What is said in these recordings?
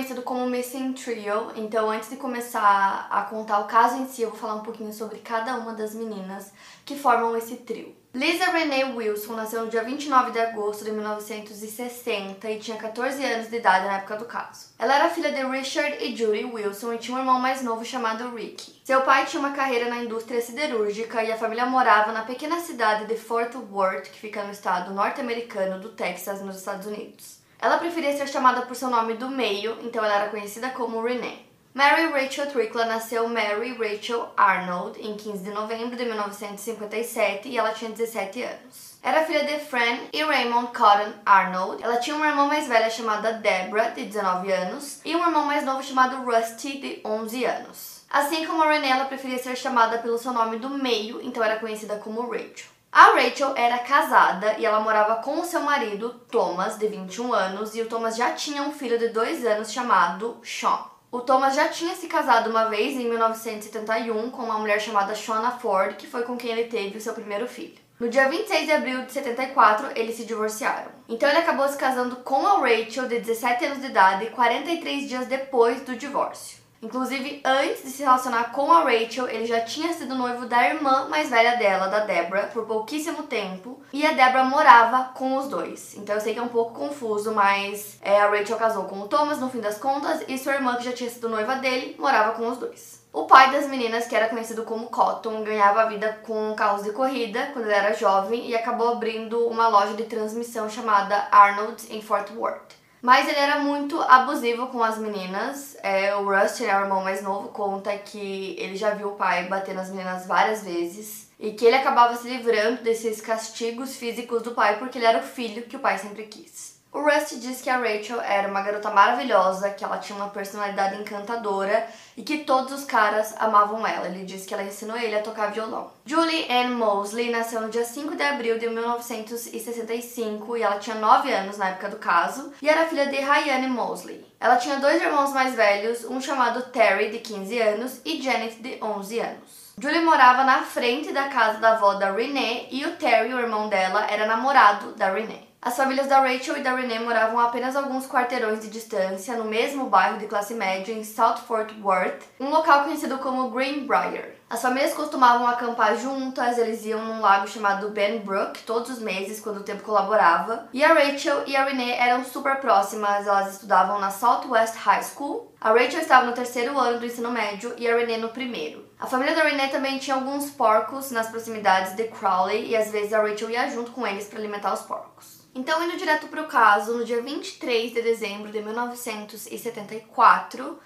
Conhecido como Missing Trio, então antes de começar a contar o caso em si, eu vou falar um pouquinho sobre cada uma das meninas que formam esse trio. Lisa Renee Wilson nasceu no dia 29 de agosto de 1960 e tinha 14 anos de idade na época do caso. Ela era filha de Richard e Judy Wilson e tinha um irmão mais novo chamado Ricky. Seu pai tinha uma carreira na indústria siderúrgica e a família morava na pequena cidade de Fort Worth, que fica no estado norte-americano do Texas, nos Estados Unidos. Ela preferia ser chamada por seu nome do meio, então ela era conhecida como Renee. Mary Rachel Trickla nasceu Mary Rachel Arnold em 15 de novembro de 1957 e ela tinha 17 anos. Era filha de Fran e Raymond Cotton Arnold. Ela tinha uma irmã mais velha chamada Deborah, de 19 anos, e um irmão mais novo chamado Rusty, de 11 anos. Assim como a Renee, ela preferia ser chamada pelo seu nome do meio, então era conhecida como Rachel. A Rachel era casada e ela morava com o seu marido, Thomas, de 21 anos, e o Thomas já tinha um filho de 2 anos chamado Sean. O Thomas já tinha se casado uma vez em 1971 com uma mulher chamada Shona Ford, que foi com quem ele teve o seu primeiro filho. No dia 26 de abril de 74, eles se divorciaram. Então ele acabou se casando com a Rachel, de 17 anos de idade, 43 dias depois do divórcio. Inclusive, antes de se relacionar com a Rachel, ele já tinha sido noivo da irmã mais velha dela, da Deborah, por pouquíssimo tempo. E a Deborah morava com os dois. Então eu sei que é um pouco confuso, mas é, a Rachel casou com o Thomas no fim das contas, e sua irmã, que já tinha sido noiva dele, morava com os dois. O pai das meninas, que era conhecido como Cotton, ganhava a vida com carros de corrida quando ele era jovem e acabou abrindo uma loja de transmissão chamada Arnold's em Fort Worth. Mas ele era muito abusivo com as meninas. É, o Rusty, né, o irmão mais novo, conta que ele já viu o pai bater nas meninas várias vezes e que ele acabava se livrando desses castigos físicos do pai porque ele era o filho que o pai sempre quis. O Rusty diz que a Rachel era uma garota maravilhosa, que ela tinha uma personalidade encantadora e que todos os caras amavam ela. Ele diz que ela ensinou ele a tocar violão. Julie Ann Mosley nasceu no dia 5 de abril de 1965 e ela tinha 9 anos na época do caso e era filha de Ryan Mosley. Ela tinha dois irmãos mais velhos, um chamado Terry, de 15 anos, e Janet, de 11 anos. Julie morava na frente da casa da avó da Renee e o Terry, o irmão dela, era namorado da Renee. As famílias da Rachel e da Renee moravam a apenas alguns quarteirões de distância no mesmo bairro de classe média em South Fort Worth, um local conhecido como Greenbrier. As famílias costumavam acampar juntas, eles iam num lago chamado Ben Brook todos os meses quando o tempo colaborava. E a Rachel e a Renee eram super próximas, elas estudavam na Southwest High School. A Rachel estava no terceiro ano do ensino médio e a Renee no primeiro. A família da Renee também tinha alguns porcos nas proximidades de Crowley e às vezes a Rachel ia junto com eles para alimentar os porcos. Então, indo direto para o caso, no dia 23 de dezembro de 1974,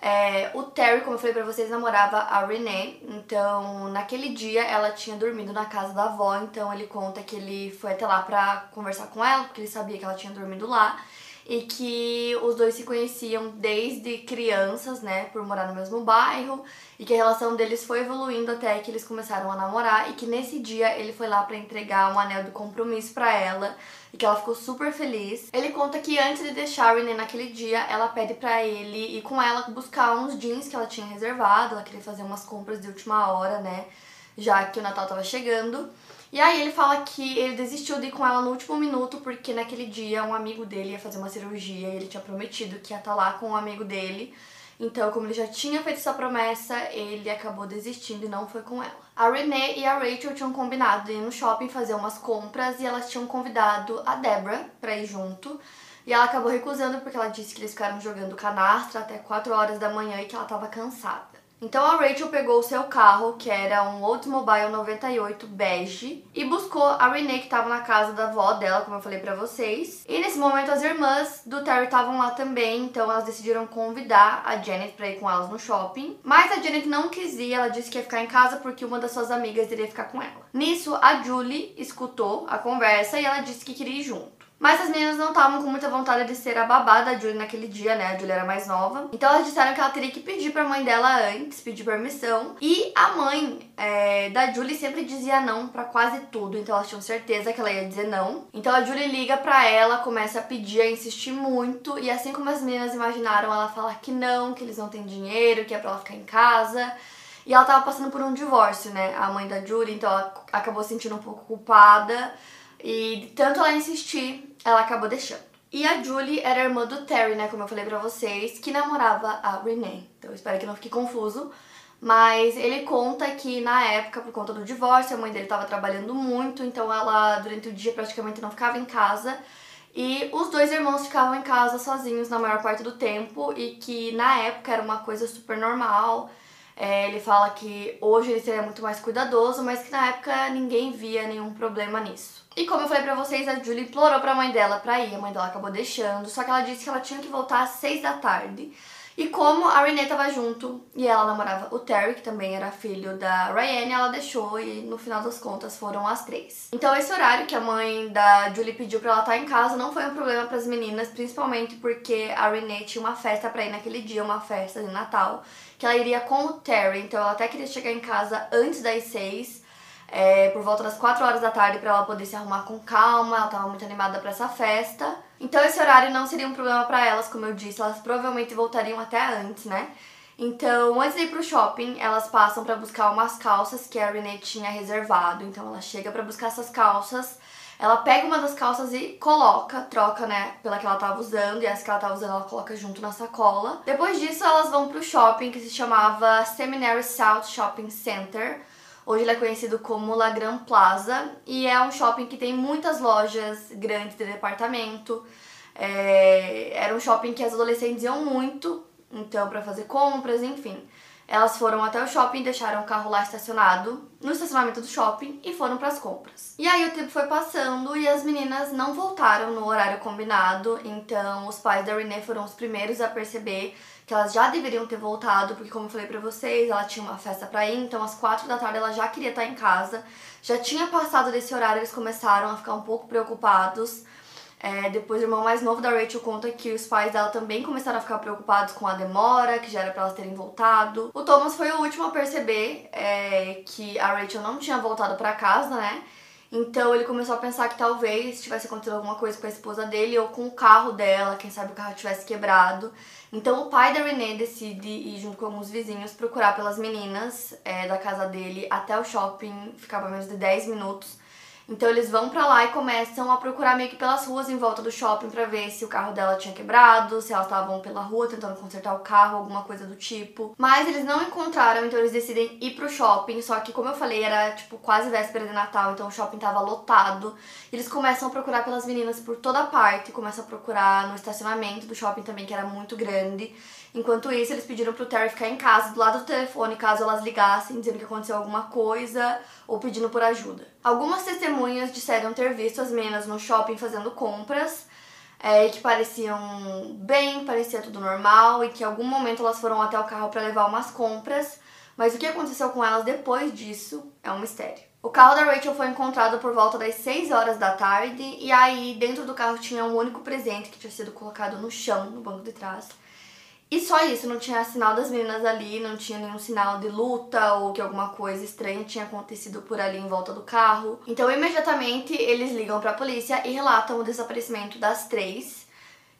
é, o Terry, como eu falei pra vocês, namorava a Renee. Então, naquele dia, ela tinha dormido na casa da avó. Então, ele conta que ele foi até lá pra conversar com ela, porque ele sabia que ela tinha dormido lá e que os dois se conheciam desde crianças, né, por morar no mesmo bairro, e que a relação deles foi evoluindo até que eles começaram a namorar e que nesse dia ele foi lá para entregar um anel de compromisso para ela e que ela ficou super feliz. Ele conta que antes de deixar Renee naquele dia, ela pede para ele ir com ela buscar uns jeans que ela tinha reservado, ela queria fazer umas compras de última hora, né, já que o Natal tava chegando. E aí ele fala que ele desistiu de ir com ela no último minuto porque naquele dia um amigo dele ia fazer uma cirurgia e ele tinha prometido que ia estar tá lá com um amigo dele. Então, como ele já tinha feito essa promessa, ele acabou desistindo e não foi com ela. A Renee e a Rachel tinham combinado de ir no shopping fazer umas compras e elas tinham convidado a Deborah para ir junto. E ela acabou recusando porque ela disse que eles ficaram jogando canastra até 4 horas da manhã e que ela estava cansada. Então a Rachel pegou o seu carro, que era um Oldsmobile 98 bege, e buscou a Renee, que estava na casa da avó dela, como eu falei pra vocês. E nesse momento as irmãs do Terry estavam lá também, então elas decidiram convidar a Janet pra ir com elas no shopping. Mas a Janet não quis ir, ela disse que ia ficar em casa porque uma das suas amigas iria ficar com ela. Nisso, a Julie escutou a conversa e ela disse que queria ir junto. Mas as meninas não estavam com muita vontade de ser a babá da Julie naquele dia, né? A Julie era mais nova. Então elas disseram que ela teria que pedir pra mãe dela antes, pedir permissão. E a mãe é, da Julie sempre dizia não para quase tudo, então elas tinham certeza que ela ia dizer não. Então a Julie liga pra ela, começa a pedir, a insistir muito. E assim como as meninas imaginaram, ela fala que não, que eles não têm dinheiro, que é pra ela ficar em casa. E ela tava passando por um divórcio, né? A mãe da Julie, então ela acabou se sentindo um pouco culpada. E tanto ela insistir, ela acabou deixando. E a Julie era irmã do Terry, né? Como eu falei pra vocês, que namorava a Renee. Então espero que não fique confuso. Mas ele conta que na época, por conta do divórcio, a mãe dele estava trabalhando muito, então ela durante o dia praticamente não ficava em casa. E os dois irmãos ficavam em casa sozinhos na maior parte do tempo e que na época era uma coisa super normal. É, ele fala que hoje ele seria muito mais cuidadoso, mas que na época ninguém via nenhum problema nisso. E como eu falei pra vocês, a Julie implorou pra mãe dela pra ir, a mãe dela acabou deixando, só que ela disse que ela tinha que voltar às seis da tarde. E como a Renee tava junto e ela namorava o Terry, que também era filho da Ryan, ela deixou e no final das contas foram as três. Então esse horário que a mãe da Julie pediu pra ela estar em casa não foi um problema para as meninas, principalmente porque a Renee tinha uma festa para ir naquele dia, uma festa de Natal, que ela iria com o Terry, então ela até queria chegar em casa antes das seis é, por volta das 4 horas da tarde para ela poder se arrumar com calma. Ela estava muito animada para essa festa. Então esse horário não seria um problema para elas, como eu disse, elas provavelmente voltariam até antes, né? Então, antes de ir pro shopping, elas passam para buscar umas calças que a Renee tinha reservado. Então ela chega para buscar essas calças. Ela pega uma das calças e coloca, troca, né, pela que ela tava usando, e essa que ela tava usando ela coloca junto na sacola. Depois disso, elas vão pro shopping que se chamava Seminary South Shopping Center. Hoje ele é conhecido como La Gran Plaza e é um shopping que tem muitas lojas grandes de departamento. É, era um shopping que as adolescentes iam muito, então para fazer compras, enfim. Elas foram até o shopping, deixaram o carro lá estacionado no estacionamento do shopping e foram para as compras. E aí o tempo foi passando e as meninas não voltaram no horário combinado, então os pais da Renee foram os primeiros a perceber que elas já deveriam ter voltado, porque como eu falei pra vocês, ela tinha uma festa pra ir, então às quatro da tarde ela já queria estar em casa. Já tinha passado desse horário, eles começaram a ficar um pouco preocupados. É, depois o irmão mais novo da Rachel conta que os pais dela também começaram a ficar preocupados com a demora, que já era pra elas terem voltado. O Thomas foi o último a perceber é, que a Rachel não tinha voltado para casa, né? Então ele começou a pensar que talvez tivesse acontecido alguma coisa com a esposa dele ou com o carro dela, quem sabe o carro tivesse quebrado. Então o pai da Renee decide ir junto com alguns vizinhos procurar pelas meninas é, da casa dele até o shopping, ficava menos de 10 minutos. Então eles vão para lá e começam a procurar meio que pelas ruas em volta do shopping para ver se o carro dela tinha quebrado, se elas estavam pela rua tentando consertar o carro, alguma coisa do tipo. Mas eles não encontraram, então eles decidem ir pro shopping, só que como eu falei, era tipo quase véspera de Natal, então o shopping tava lotado. Eles começam a procurar pelas meninas por toda parte, começam a procurar no estacionamento do shopping também, que era muito grande. Enquanto isso, eles pediram pro Terry ficar em casa, do lado do telefone, caso elas ligassem, dizendo que aconteceu alguma coisa ou pedindo por ajuda. Algumas testemunhas disseram ter visto as meninas no shopping fazendo compras, é, que pareciam bem, parecia tudo normal e que em algum momento elas foram até o carro para levar umas compras, mas o que aconteceu com elas depois disso é um mistério. O carro da Rachel foi encontrado por volta das 6 horas da tarde e aí dentro do carro tinha um único presente que tinha sido colocado no chão, no banco de trás. E só isso, não tinha sinal das meninas ali, não tinha nenhum sinal de luta ou que alguma coisa estranha tinha acontecido por ali em volta do carro. Então, imediatamente, eles ligam para a polícia e relatam o desaparecimento das três.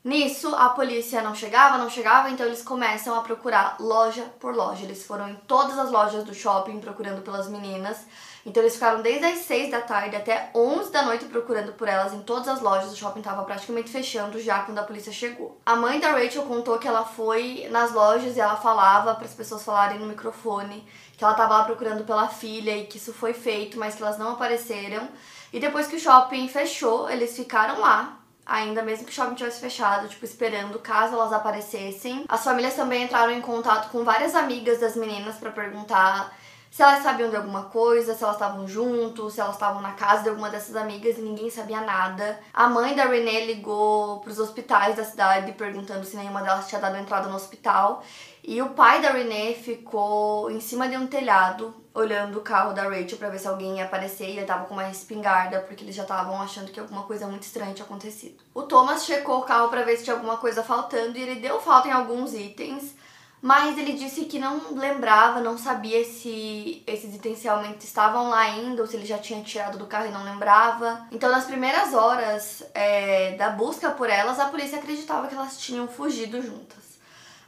Nisso, a polícia não chegava, não chegava, então eles começam a procurar loja por loja. Eles foram em todas as lojas do shopping procurando pelas meninas. Então eles ficaram desde as 6 da tarde até 11 da noite procurando por elas em todas as lojas. O shopping estava praticamente fechando já quando a polícia chegou. A mãe da Rachel contou que ela foi nas lojas e ela falava para as pessoas falarem no microfone que ela estava lá procurando pela filha e que isso foi feito, mas que elas não apareceram. E depois que o shopping fechou, eles ficaram lá ainda mesmo que o shopping tivesse fechado, tipo, esperando caso elas aparecessem. As famílias também entraram em contato com várias amigas das meninas para perguntar se elas sabiam de alguma coisa, se elas estavam juntos, se elas estavam na casa de alguma dessas amigas e ninguém sabia nada. A mãe da Renee ligou pros hospitais da cidade perguntando se nenhuma delas tinha dado entrada no hospital. E o pai da Renee ficou em cima de um telhado olhando o carro da Rachel para ver se alguém ia aparecer e ele tava com uma espingarda porque eles já estavam achando que alguma coisa muito estranha tinha acontecido. O Thomas checou o carro para ver se tinha alguma coisa faltando e ele deu falta em alguns itens, mas ele disse que não lembrava, não sabia se esses itens realmente estavam lá ainda ou se ele já tinha tirado do carro e não lembrava. Então, nas primeiras horas é, da busca por elas, a polícia acreditava que elas tinham fugido juntas.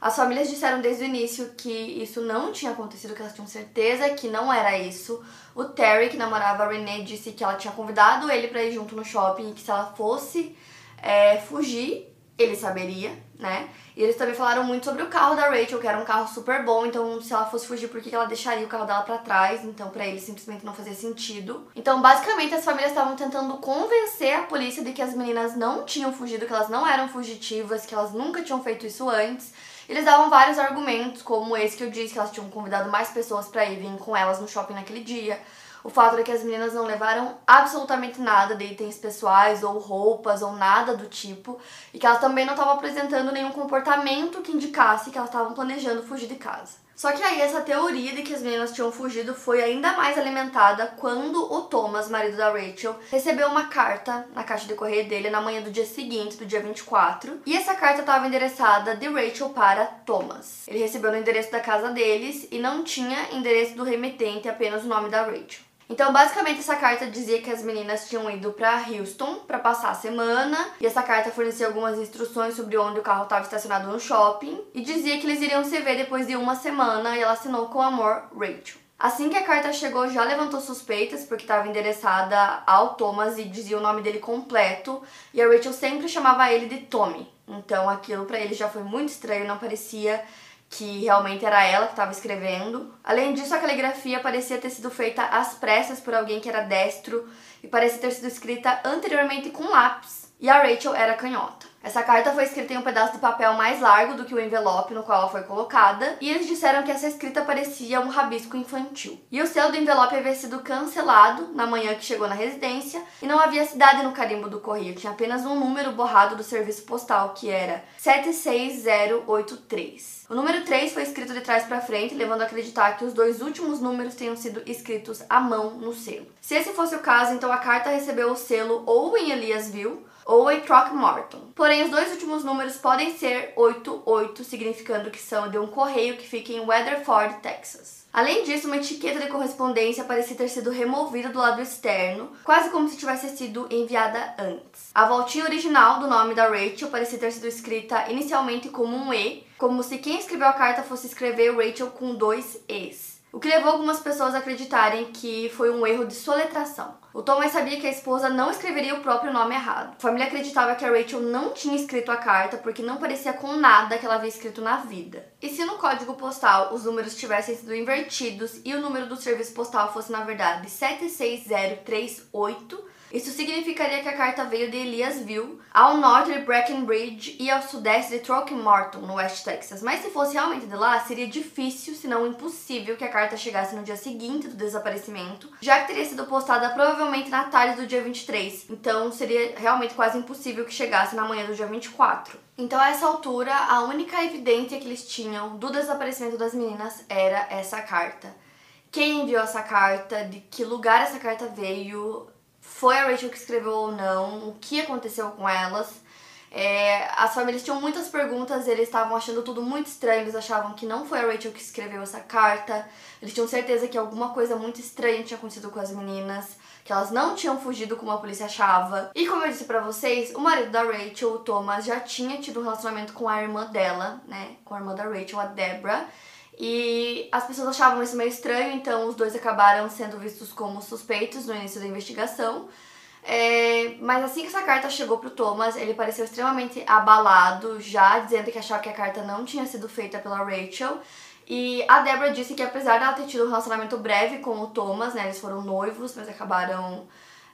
As famílias disseram desde o início que isso não tinha acontecido, que elas tinham certeza que não era isso. O Terry, que namorava a Renee, disse que ela tinha convidado ele para ir junto no shopping e que se ela fosse é, fugir, ele saberia, né? E eles também falaram muito sobre o carro da Rachel, que era um carro super bom, então se ela fosse fugir, por que ela deixaria o carro dela para trás? Então, para eles simplesmente não fazia sentido. Então, basicamente, as famílias estavam tentando convencer a polícia de que as meninas não tinham fugido, que elas não eram fugitivas, que elas nunca tinham feito isso antes. Eles davam vários argumentos, como esse que eu disse, que elas tinham convidado mais pessoas para irem com elas no shopping naquele dia o fato de que as meninas não levaram absolutamente nada de itens pessoais ou roupas ou nada do tipo e que elas também não estavam apresentando nenhum comportamento que indicasse que elas estavam planejando fugir de casa. Só que aí essa teoria de que as meninas tinham fugido foi ainda mais alimentada quando o Thomas, marido da Rachel, recebeu uma carta na caixa de correio dele na manhã do dia seguinte, do dia 24, e essa carta estava endereçada de Rachel para Thomas. Ele recebeu no endereço da casa deles e não tinha endereço do remetente, apenas o nome da Rachel. Então, basicamente, essa carta dizia que as meninas tinham ido para Houston para passar a semana, e essa carta fornecia algumas instruções sobre onde o carro estava estacionado no shopping, e dizia que eles iriam se ver depois de uma semana, e ela assinou com amor Rachel. Assim que a carta chegou, já levantou suspeitas, porque estava endereçada ao Thomas e dizia o nome dele completo, e a Rachel sempre chamava ele de Tommy. Então aquilo para ele já foi muito estranho, não parecia que realmente era ela que estava escrevendo. Além disso, a caligrafia parecia ter sido feita às pressas por alguém que era destro e parecia ter sido escrita anteriormente com lápis. E a Rachel era canhota. Essa carta foi escrita em um pedaço de papel mais largo do que o envelope no qual ela foi colocada, e eles disseram que essa escrita parecia um rabisco infantil. E o selo do envelope havia sido cancelado na manhã que chegou na residência, e não havia cidade no carimbo do correio, tinha apenas um número borrado do serviço postal, que era 76083. O número 3 foi escrito de trás para frente, levando a acreditar que os dois últimos números tenham sido escritos à mão no selo. Se esse fosse o caso, então a carta recebeu o selo ou em Eliasville ou em Throckmorton. Porém, os dois últimos números podem ser 88, significando que são de um correio que fica em Weatherford, Texas. Além disso, uma etiqueta de correspondência parecia ter sido removida do lado externo, quase como se tivesse sido enviada antes. A voltinha original do nome da Rachel parecia ter sido escrita inicialmente como um E, como se quem escreveu a carta fosse escrever Rachel com dois E's o que levou algumas pessoas a acreditarem que foi um erro de soletração. O Thomas sabia que a esposa não escreveria o próprio nome errado. A família acreditava que a Rachel não tinha escrito a carta porque não parecia com nada que ela havia escrito na vida. E se no código postal os números tivessem sido invertidos e o número do serviço postal fosse na verdade 76038, isso significaria que a carta veio de Eliasville, ao norte de Breckenridge e ao sudeste de Throckmorton, no West Texas. Mas se fosse realmente de lá, seria difícil, se não impossível, que a carta chegasse no dia seguinte do desaparecimento, já que teria sido postada provavelmente na tarde do dia 23. Então seria realmente quase impossível que chegasse na manhã do dia 24. Então, a essa altura, a única evidência que eles tinham do desaparecimento das meninas era essa carta. Quem enviou essa carta, de que lugar essa carta veio, foi a Rachel que escreveu ou não, o que aconteceu com elas. É, as famílias tinham muitas perguntas, eles estavam achando tudo muito estranho, eles achavam que não foi a Rachel que escreveu essa carta, eles tinham certeza que alguma coisa muito estranha tinha acontecido com as meninas, que elas não tinham fugido como a polícia achava. E como eu disse para vocês, o marido da Rachel, o Thomas, já tinha tido um relacionamento com a irmã dela, né, com a irmã da Rachel, a Debra. E as pessoas achavam isso meio estranho, então os dois acabaram sendo vistos como suspeitos no início da investigação. É, mas assim que essa carta chegou pro Thomas, ele pareceu extremamente abalado, já dizendo que achava que a carta não tinha sido feita pela Rachel. E a Deborah disse que apesar dela ter tido um relacionamento breve com o Thomas, né, eles foram noivos, mas acabaram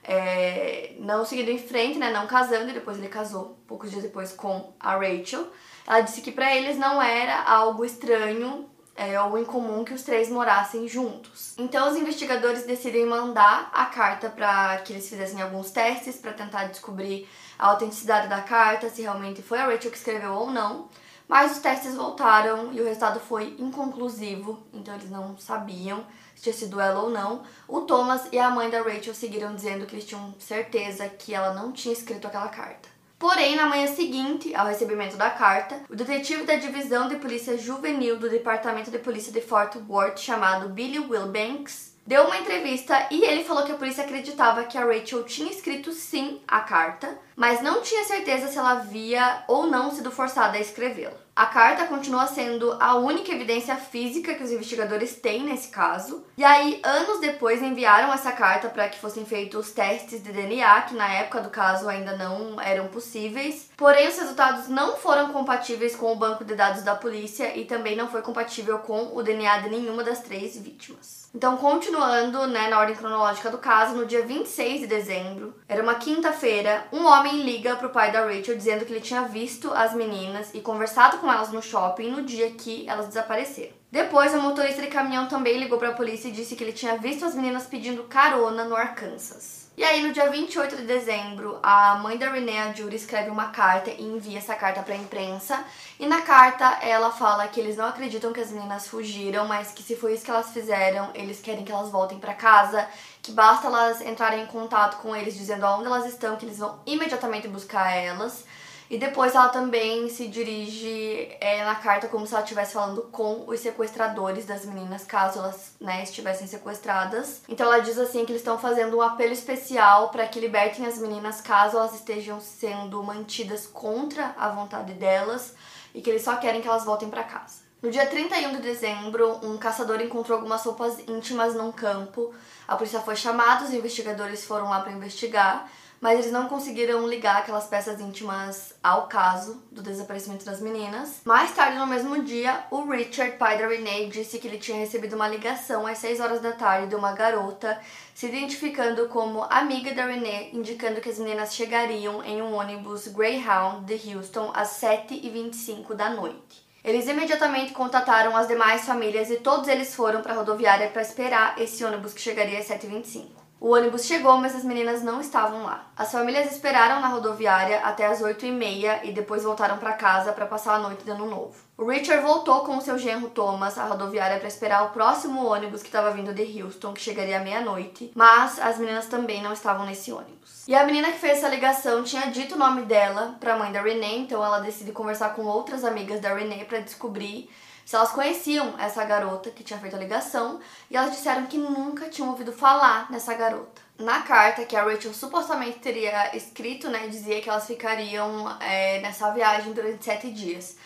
é, não seguindo em frente, né, não casando, e depois ele casou, poucos dias depois, com a Rachel. Ela disse que para eles não era algo estranho é, ou incomum que os três morassem juntos. Então os investigadores decidem mandar a carta para que eles fizessem alguns testes para tentar descobrir a autenticidade da carta, se realmente foi a Rachel que escreveu ou não. Mas os testes voltaram e o resultado foi inconclusivo, então eles não sabiam se tinha sido ela ou não. O Thomas e a mãe da Rachel seguiram dizendo que eles tinham certeza que ela não tinha escrito aquela carta. Porém, na manhã seguinte ao recebimento da carta, o detetive da divisão de polícia juvenil do Departamento de Polícia de Fort Worth, chamado Billy Wilbanks, deu uma entrevista e ele falou que a polícia acreditava que a Rachel tinha escrito sim a carta, mas não tinha certeza se ela havia ou não sido forçada a escrevê-la. A carta continua sendo a única evidência física que os investigadores têm nesse caso. E aí, anos depois, enviaram essa carta para que fossem feitos os testes de DNA, que na época do caso ainda não eram possíveis. Porém, os resultados não foram compatíveis com o banco de dados da polícia e também não foi compatível com o DNA de nenhuma das três vítimas. Então, continuando né, na ordem cronológica do caso, no dia 26 de dezembro, era uma quinta-feira, um homem liga pro pai da Rachel dizendo que ele tinha visto as meninas e conversado com elas no shopping no dia que elas desapareceram. Depois, o motorista de caminhão também ligou para a polícia e disse que ele tinha visto as meninas pedindo carona no Arkansas. E aí, no dia 28 de dezembro, a mãe da Renee, a Judy, escreve uma carta e envia essa carta para a imprensa. E na carta, ela fala que eles não acreditam que as meninas fugiram, mas que se foi isso que elas fizeram, eles querem que elas voltem para casa, que basta elas entrarem em contato com eles dizendo aonde elas estão, que eles vão imediatamente buscar elas. E depois ela também se dirige é, na carta como se ela estivesse falando com os sequestradores das meninas, caso elas né, estivessem sequestradas. Então ela diz assim que eles estão fazendo um apelo especial para que libertem as meninas caso elas estejam sendo mantidas contra a vontade delas e que eles só querem que elas voltem para casa. No dia 31 de dezembro, um caçador encontrou algumas roupas íntimas num campo. A polícia foi chamada, os investigadores foram lá para investigar mas eles não conseguiram ligar aquelas peças íntimas ao caso do desaparecimento das meninas. Mais tarde no mesmo dia, o Richard, pai da Renee, disse que ele tinha recebido uma ligação às 6 horas da tarde de uma garota se identificando como amiga da Renee, indicando que as meninas chegariam em um ônibus Greyhound de Houston às 7h25 da noite. Eles imediatamente contataram as demais famílias e todos eles foram para a rodoviária para esperar esse ônibus que chegaria às 7h25. O ônibus chegou, mas as meninas não estavam lá. As famílias esperaram na rodoviária até as 8 e depois voltaram para casa para passar a noite de ano novo. O Richard voltou com o seu genro Thomas à rodoviária para esperar o próximo ônibus que estava vindo de Houston, que chegaria à meia-noite, mas as meninas também não estavam nesse ônibus. E a menina que fez essa ligação tinha dito o nome dela para a mãe da Renee, então ela decide conversar com outras amigas da Renee para descobrir se elas conheciam essa garota que tinha feito a ligação e elas disseram que nunca tinham ouvido falar nessa garota. Na carta que a Rachel supostamente teria escrito, né, dizia que elas ficariam é, nessa viagem durante sete dias.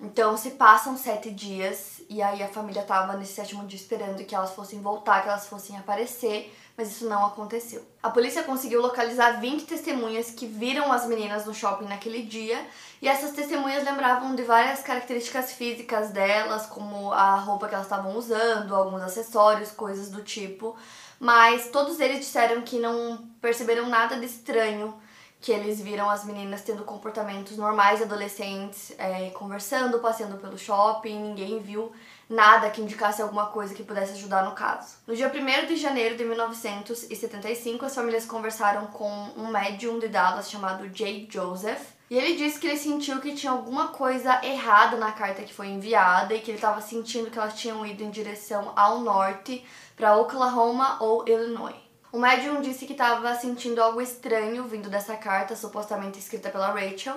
Então se passam sete dias e aí a família tava nesse sétimo dia esperando que elas fossem voltar, que elas fossem aparecer, mas isso não aconteceu. A polícia conseguiu localizar 20 testemunhas que viram as meninas no shopping naquele dia, e essas testemunhas lembravam de várias características físicas delas, como a roupa que elas estavam usando, alguns acessórios, coisas do tipo, mas todos eles disseram que não perceberam nada de estranho que eles viram as meninas tendo comportamentos normais adolescentes, é, conversando, passeando pelo shopping, ninguém viu nada que indicasse alguma coisa que pudesse ajudar no caso. No dia 1 de janeiro de 1975, as famílias conversaram com um médium de Dallas chamado Jay Joseph, e ele disse que ele sentiu que tinha alguma coisa errada na carta que foi enviada e que ele estava sentindo que elas tinham ido em direção ao norte, para Oklahoma ou Illinois. O médium disse que estava sentindo algo estranho vindo dessa carta, supostamente escrita pela Rachel,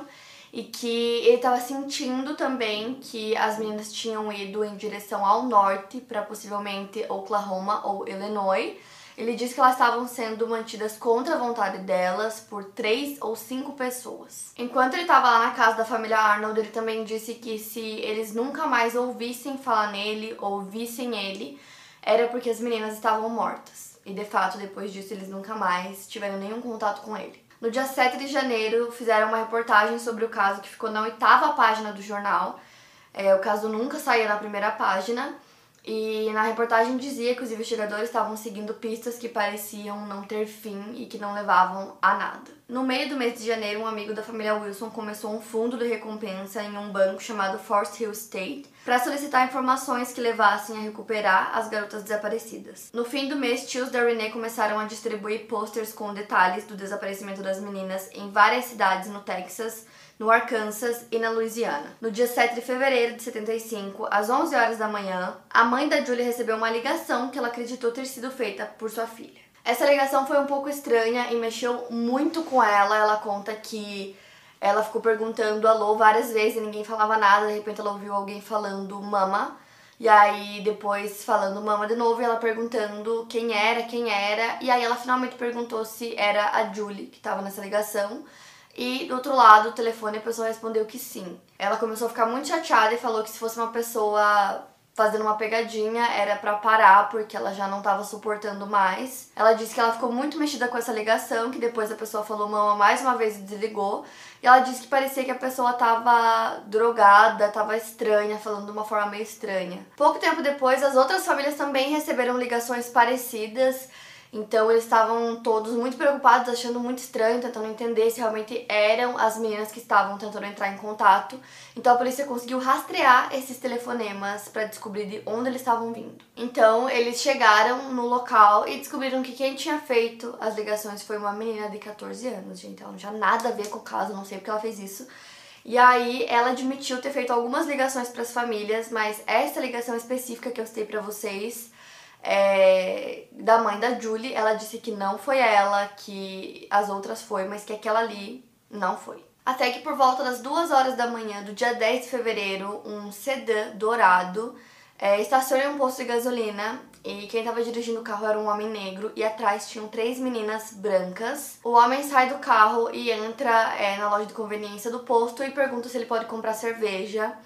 e que ele estava sentindo também que as meninas tinham ido em direção ao norte, para possivelmente Oklahoma ou Illinois. Ele disse que elas estavam sendo mantidas contra a vontade delas por três ou cinco pessoas. Enquanto ele estava lá na casa da família Arnold, ele também disse que se eles nunca mais ouvissem falar nele ou vissem ele, era porque as meninas estavam mortas. E de fato, depois disso, eles nunca mais tiveram nenhum contato com ele. No dia 7 de janeiro, fizeram uma reportagem sobre o caso que ficou na oitava página do jornal. É, o caso nunca saía na primeira página. E na reportagem dizia que os investigadores estavam seguindo pistas que pareciam não ter fim e que não levavam a nada. No meio do mês de janeiro, um amigo da família Wilson começou um fundo de recompensa em um banco chamado Forest Hill State para solicitar informações que levassem a recuperar as garotas desaparecidas. No fim do mês, tios da Renee começaram a distribuir posters com detalhes do desaparecimento das meninas em várias cidades no Texas, no Arkansas e na Louisiana. No dia 7 de fevereiro de 75, às 11 horas da manhã, a mãe da Julie recebeu uma ligação que ela acreditou ter sido feita por sua filha. Essa ligação foi um pouco estranha e mexeu muito com ela. Ela conta que ela ficou perguntando alô várias vezes e ninguém falava nada. De repente ela ouviu alguém falando mama. E aí depois falando mama de novo, e ela perguntando quem era, quem era. E aí ela finalmente perguntou se era a Julie que estava nessa ligação. E do outro lado, o telefone, a pessoa respondeu que sim. Ela começou a ficar muito chateada e falou que se fosse uma pessoa fazendo uma pegadinha, era para parar porque ela já não tava suportando mais. Ela disse que ela ficou muito mexida com essa ligação, que depois a pessoa falou mama mais uma vez e desligou. E ela disse que parecia que a pessoa tava drogada, tava estranha, falando de uma forma meio estranha. Pouco tempo depois, as outras famílias também receberam ligações parecidas então eles estavam todos muito preocupados, achando muito estranho, tentando entender se realmente eram as meninas que estavam tentando entrar em contato. Então a polícia conseguiu rastrear esses telefonemas para descobrir de onde eles estavam vindo. Então eles chegaram no local e descobriram que quem tinha feito as ligações foi uma menina de 14 anos, gente. Ela não tinha nada a ver com o caso, não sei porque ela fez isso. E aí ela admitiu ter feito algumas ligações para as famílias, mas essa ligação específica que eu citei para vocês é, da mãe da Julie, ela disse que não foi ela, que as outras foi, mas que aquela ali não foi. Até que por volta das duas horas da manhã do dia 10 de fevereiro, um sedã dourado é, estaciona em um posto de gasolina e quem estava dirigindo o carro era um homem negro e atrás tinham três meninas brancas. O homem sai do carro e entra é, na loja de conveniência do posto e pergunta se ele pode comprar cerveja.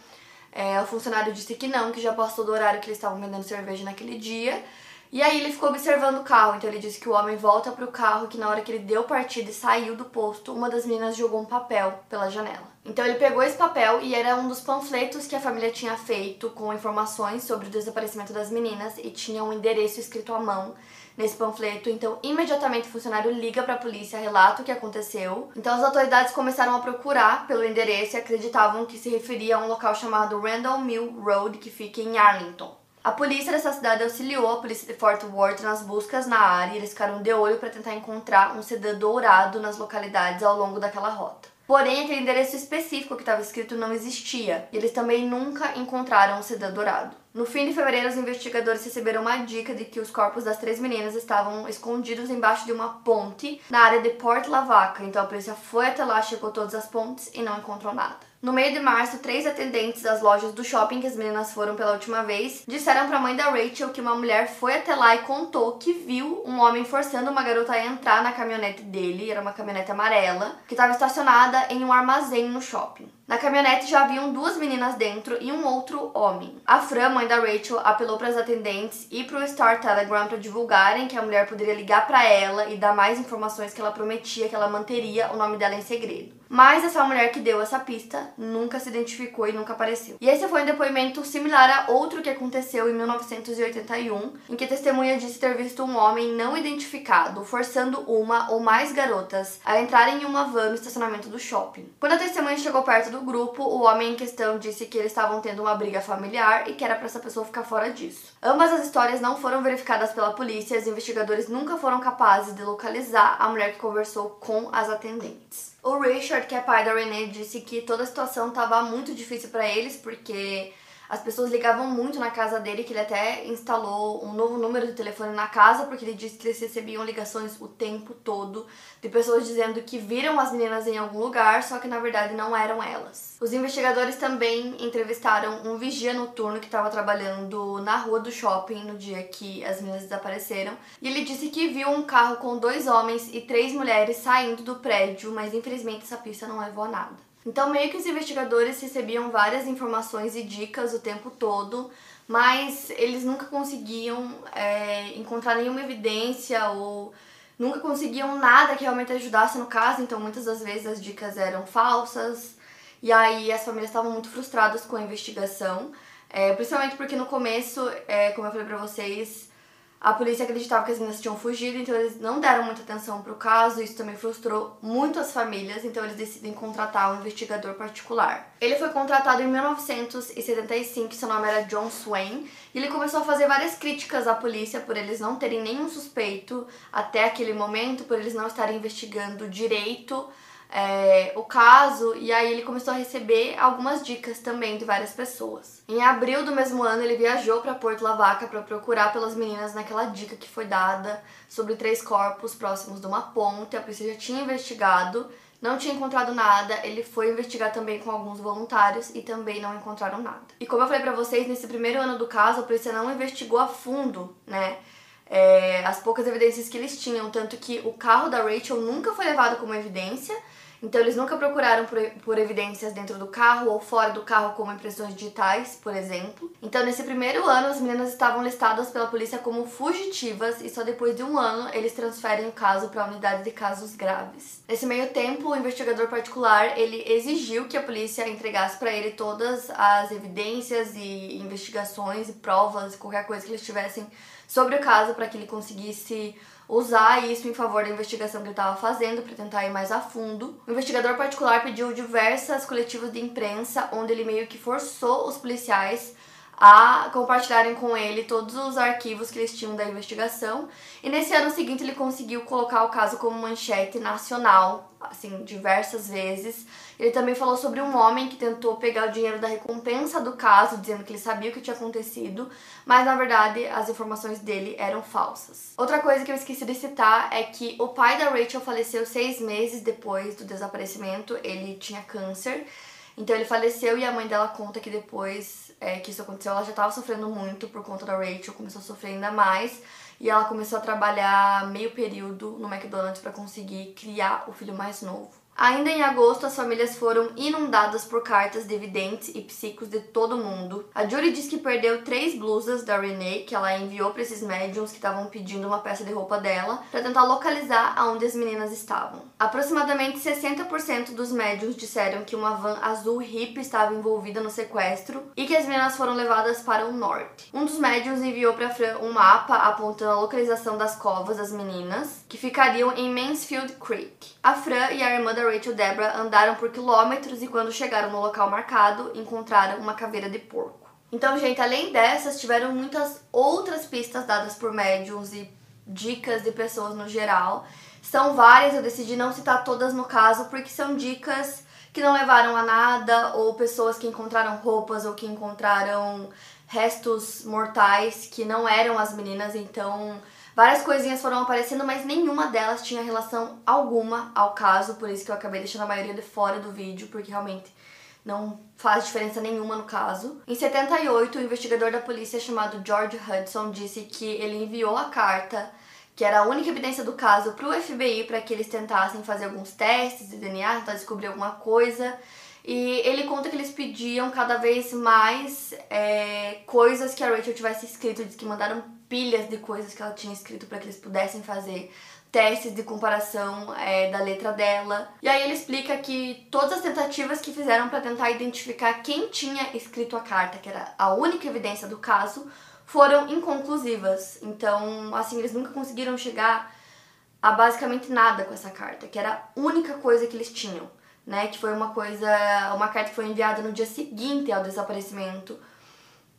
É, o funcionário disse que não, que já passou do horário que eles estavam vendendo cerveja naquele dia. E aí ele ficou observando o carro, então ele disse que o homem volta pro carro, que na hora que ele deu partida e saiu do posto, uma das meninas jogou um papel pela janela. Então ele pegou esse papel e era um dos panfletos que a família tinha feito com informações sobre o desaparecimento das meninas e tinha um endereço escrito à mão nesse panfleto. Então, imediatamente o funcionário liga para a polícia, relata o que aconteceu. Então, as autoridades começaram a procurar pelo endereço e acreditavam que se referia a um local chamado Randall Mill Road, que fica em Arlington. A polícia dessa cidade auxiliou a polícia de Fort Worth nas buscas na área e eles ficaram de olho para tentar encontrar um sedã dourado nas localidades ao longo daquela rota. Porém, aquele endereço específico que estava escrito não existia, e eles também nunca encontraram o sedã dourado. No fim de fevereiro, os investigadores receberam uma dica de que os corpos das três meninas estavam escondidos embaixo de uma ponte na área de Port Lavaca. Então a polícia foi até lá, checou todas as pontes e não encontrou nada. No meio de março, três atendentes das lojas do shopping que as meninas foram pela última vez disseram para a mãe da Rachel que uma mulher foi até lá e contou que viu um homem forçando uma garota a entrar na caminhonete dele, era uma caminhonete amarela, que estava estacionada em um armazém no shopping. Na caminhonete já haviam duas meninas dentro e um outro homem. A Fran, mãe da Rachel, apelou para as atendentes e para o Star Telegram para divulgarem que a mulher poderia ligar para ela e dar mais informações que ela prometia que ela manteria o nome dela em segredo. Mas essa mulher que deu essa pista nunca se identificou e nunca apareceu. E esse foi um depoimento similar a outro que aconteceu em 1981, em que a testemunha disse ter visto um homem não identificado forçando uma ou mais garotas a entrarem em uma van no estacionamento do shopping. Quando a testemunha chegou perto do grupo, o homem em questão disse que eles estavam tendo uma briga familiar e que era para essa pessoa ficar fora disso. Ambas as histórias não foram verificadas pela polícia e os investigadores nunca foram capazes de localizar a mulher que conversou com as atendentes. O Richard, que é pai da Renee, disse que toda a situação estava muito difícil para eles porque as pessoas ligavam muito na casa dele, que ele até instalou um novo número de telefone na casa, porque ele disse que eles recebiam ligações o tempo todo de pessoas dizendo que viram as meninas em algum lugar, só que na verdade não eram elas. Os investigadores também entrevistaram um vigia noturno que estava trabalhando na rua do shopping no dia que as meninas desapareceram, e ele disse que viu um carro com dois homens e três mulheres saindo do prédio, mas infelizmente essa pista não levou a nada. Então, meio que os investigadores recebiam várias informações e dicas o tempo todo, mas eles nunca conseguiam é, encontrar nenhuma evidência ou nunca conseguiam nada que realmente ajudasse no caso, então muitas das vezes as dicas eram falsas, e aí as famílias estavam muito frustradas com a investigação. É, principalmente porque no começo, é, como eu falei pra vocês, a polícia acreditava que as meninas tinham fugido, então eles não deram muita atenção pro caso. Isso também frustrou muito as famílias, então eles decidem contratar um investigador particular. Ele foi contratado em 1975, seu nome era John Swain, e ele começou a fazer várias críticas à polícia por eles não terem nenhum suspeito até aquele momento, por eles não estarem investigando direito é, o caso e aí ele começou a receber algumas dicas também de várias pessoas. Em abril do mesmo ano, ele viajou para Porto Lavaca para procurar pelas meninas naquela dica que foi dada sobre três corpos próximos de uma ponte. A polícia já tinha investigado, não tinha encontrado nada. Ele foi investigar também com alguns voluntários e também não encontraram nada. E como eu falei para vocês, nesse primeiro ano do caso, a polícia não investigou a fundo, né? É, as poucas evidências que eles tinham, tanto que o carro da Rachel nunca foi levado como evidência então eles nunca procuraram por, por, evidências dentro do carro ou fora do carro, como impressões digitais, por exemplo. Então nesse primeiro ano as meninas estavam listadas pela polícia como fugitivas e só depois de um ano eles transferem o caso para a unidade de casos graves. Nesse meio tempo, o investigador particular ele exigiu que a polícia entregasse para ele todas as evidências e investigações e provas, qualquer coisa que eles tivessem sobre o caso para que ele conseguisse usar isso em favor da investigação que ele estava fazendo para tentar ir mais a fundo. O investigador particular pediu diversas coletivas de imprensa onde ele meio que forçou os policiais a compartilharem com ele todos os arquivos que eles tinham da investigação. E nesse ano seguinte ele conseguiu colocar o caso como manchete nacional, assim, diversas vezes. Ele também falou sobre um homem que tentou pegar o dinheiro da recompensa do caso, dizendo que ele sabia o que tinha acontecido, mas na verdade as informações dele eram falsas. Outra coisa que eu esqueci de citar é que o pai da Rachel faleceu seis meses depois do desaparecimento. Ele tinha câncer. Então ele faleceu e a mãe dela conta que depois é, que isso aconteceu, ela já estava sofrendo muito por conta da Rachel, começou a sofrer ainda mais. E ela começou a trabalhar meio período no McDonald's para conseguir criar o filho mais novo. Ainda em agosto, as famílias foram inundadas por cartas de videntes e psicos de todo mundo. A Julie diz que perdeu três blusas da Renee que ela enviou para esses médiums que estavam pedindo uma peça de roupa dela para tentar localizar aonde as meninas estavam. Aproximadamente 60% dos médiums disseram que uma van azul hippie estava envolvida no sequestro e que as meninas foram levadas para o norte. Um dos médiums enviou para Fran um mapa apontando a localização das covas das meninas, que ficariam em Mansfield Creek. A Fran e a irmã da Rachel Debra andaram por quilômetros e quando chegaram no local marcado, encontraram uma caveira de porco. Então, gente, além dessas, tiveram muitas outras pistas dadas por médiums e dicas de pessoas no geral. São várias, eu decidi não citar todas no caso, porque são dicas que não levaram a nada, ou pessoas que encontraram roupas ou que encontraram restos mortais que não eram as meninas, então Várias coisinhas foram aparecendo, mas nenhuma delas tinha relação alguma ao caso, por isso que eu acabei deixando a maioria de fora do vídeo, porque realmente não faz diferença nenhuma no caso. Em 78, o investigador da polícia chamado George Hudson disse que ele enviou a carta, que era a única evidência do caso, para o FBI para que eles tentassem fazer alguns testes de DNA, tentar descobrir alguma coisa. E ele conta que eles pediam cada vez mais é, coisas que a Rachel tivesse escrito, diz que mandaram pilhas de coisas que ela tinha escrito para que eles pudessem fazer testes de comparação é, da letra dela. E aí ele explica que todas as tentativas que fizeram para tentar identificar quem tinha escrito a carta, que era a única evidência do caso, foram inconclusivas. Então, assim, eles nunca conseguiram chegar a basicamente nada com essa carta, que era a única coisa que eles tinham, né? Que foi uma coisa, uma carta que foi enviada no dia seguinte ao desaparecimento.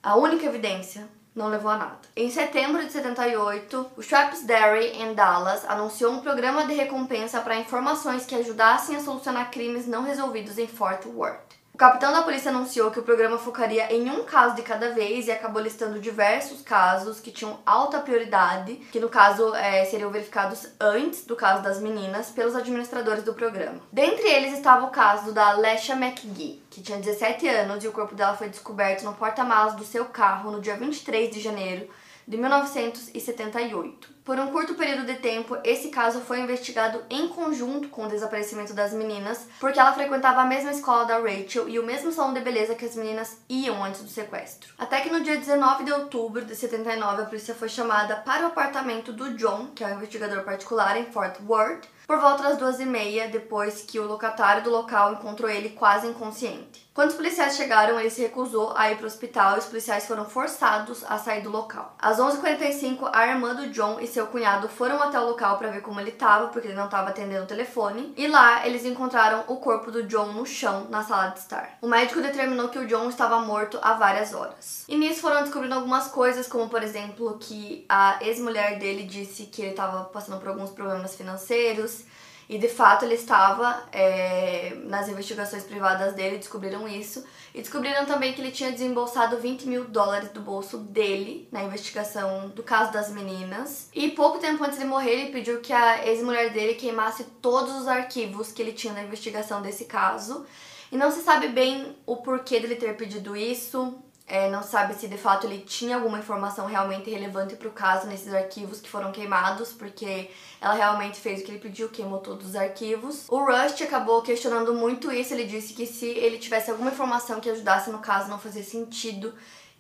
A única evidência não levou a nada. Em setembro de 78, o Straps Dairy em Dallas anunciou um programa de recompensa para informações que ajudassem a solucionar crimes não resolvidos em Fort Worth capitão da polícia anunciou que o programa focaria em um caso de cada vez e acabou listando diversos casos que tinham alta prioridade, que no caso é, seriam verificados antes do caso das meninas pelos administradores do programa. Dentre eles estava o caso da Lesha McGee, que tinha 17 anos e o corpo dela foi descoberto no porta-malas do seu carro no dia 23 de janeiro de 1978. Por um curto período de tempo, esse caso foi investigado em conjunto com o desaparecimento das meninas, porque ela frequentava a mesma escola da Rachel e o mesmo salão de beleza que as meninas iam antes do sequestro. Até que no dia 19 de outubro de 79, a polícia foi chamada para o apartamento do John, que é um investigador particular em Fort Worth, por volta das duas e meia, depois que o locatário do local encontrou ele quase inconsciente. Quando os policiais chegaram, ele se recusou a ir para o hospital e os policiais foram forçados a sair do local. Às 11h45, a irmã do John e seu cunhado foram até o local para ver como ele estava, porque ele não estava atendendo o telefone, e lá eles encontraram o corpo do John no chão, na sala de estar. O médico determinou que o John estava morto há várias horas. E nisso foram descobrindo algumas coisas, como por exemplo que a ex-mulher dele disse que ele estava passando por alguns problemas financeiros, e de fato ele estava é, nas investigações privadas dele, descobriram isso. E descobriram também que ele tinha desembolsado 20 mil dólares do bolso dele na investigação do caso das meninas. E pouco tempo antes de morrer, ele pediu que a ex-mulher dele queimasse todos os arquivos que ele tinha na investigação desse caso. E não se sabe bem o porquê dele ter pedido isso. É, não sabe se de fato ele tinha alguma informação realmente relevante para o caso nesses arquivos que foram queimados, porque ela realmente fez o que ele pediu, queimou todos os arquivos. O Rust acabou questionando muito isso, ele disse que se ele tivesse alguma informação que ajudasse no caso, não fazia sentido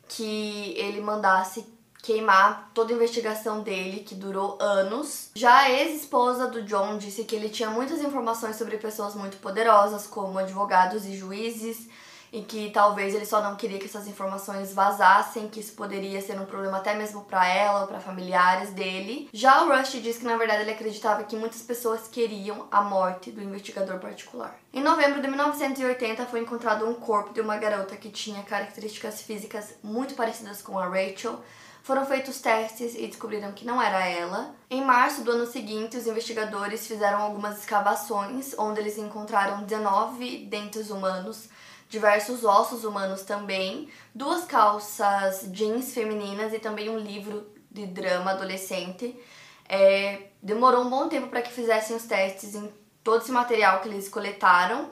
que ele mandasse queimar toda a investigação dele, que durou anos. Já a ex-esposa do John disse que ele tinha muitas informações sobre pessoas muito poderosas, como advogados e juízes e que talvez ele só não queria que essas informações vazassem, que isso poderia ser um problema até mesmo para ela ou para familiares dele. Já o Rush diz que na verdade ele acreditava que muitas pessoas queriam a morte do investigador particular. Em novembro de 1980 foi encontrado um corpo de uma garota que tinha características físicas muito parecidas com a Rachel. Foram feitos testes e descobriram que não era ela. Em março do ano seguinte, os investigadores fizeram algumas escavações, onde eles encontraram 19 dentes humanos, diversos ossos humanos também, duas calças jeans femininas e também um livro de drama adolescente. É, demorou um bom tempo para que fizessem os testes em todo esse material que eles coletaram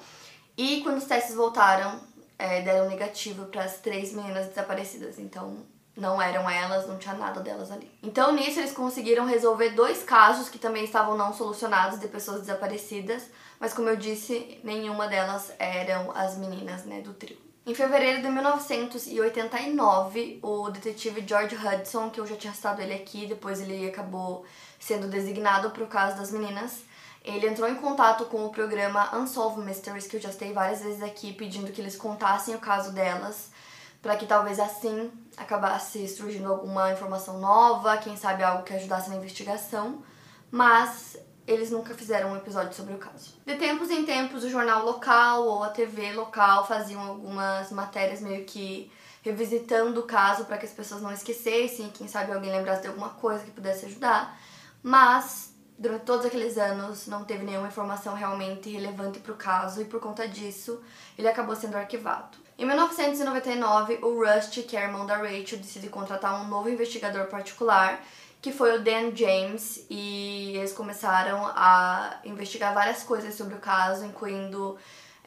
e quando os testes voltaram, é, deram negativo para as três meninas desaparecidas. Então não eram elas, não tinha nada delas ali. Então nisso eles conseguiram resolver dois casos que também estavam não solucionados de pessoas desaparecidas mas como eu disse, nenhuma delas eram as meninas, né, do trio. Em fevereiro de 1989, o detetive George Hudson, que eu já tinha citado ele aqui, depois ele acabou sendo designado para o caso das meninas, ele entrou em contato com o programa Unsolved Mysteries, que eu já citei várias vezes aqui, pedindo que eles contassem o caso delas, para que talvez assim acabasse surgindo alguma informação nova, quem sabe algo que ajudasse na investigação. Mas eles nunca fizeram um episódio sobre o caso. De tempos em tempos, o jornal local ou a TV local faziam algumas matérias meio que revisitando o caso para que as pessoas não esquecessem, quem sabe alguém lembrasse de alguma coisa que pudesse ajudar. Mas durante todos aqueles anos não teve nenhuma informação realmente relevante para o caso e por conta disso ele acabou sendo arquivado. Em 1999, o Rust, que é irmão da Rachel, decide contratar um novo investigador particular que foi o Dan James, e eles começaram a investigar várias coisas sobre o caso, incluindo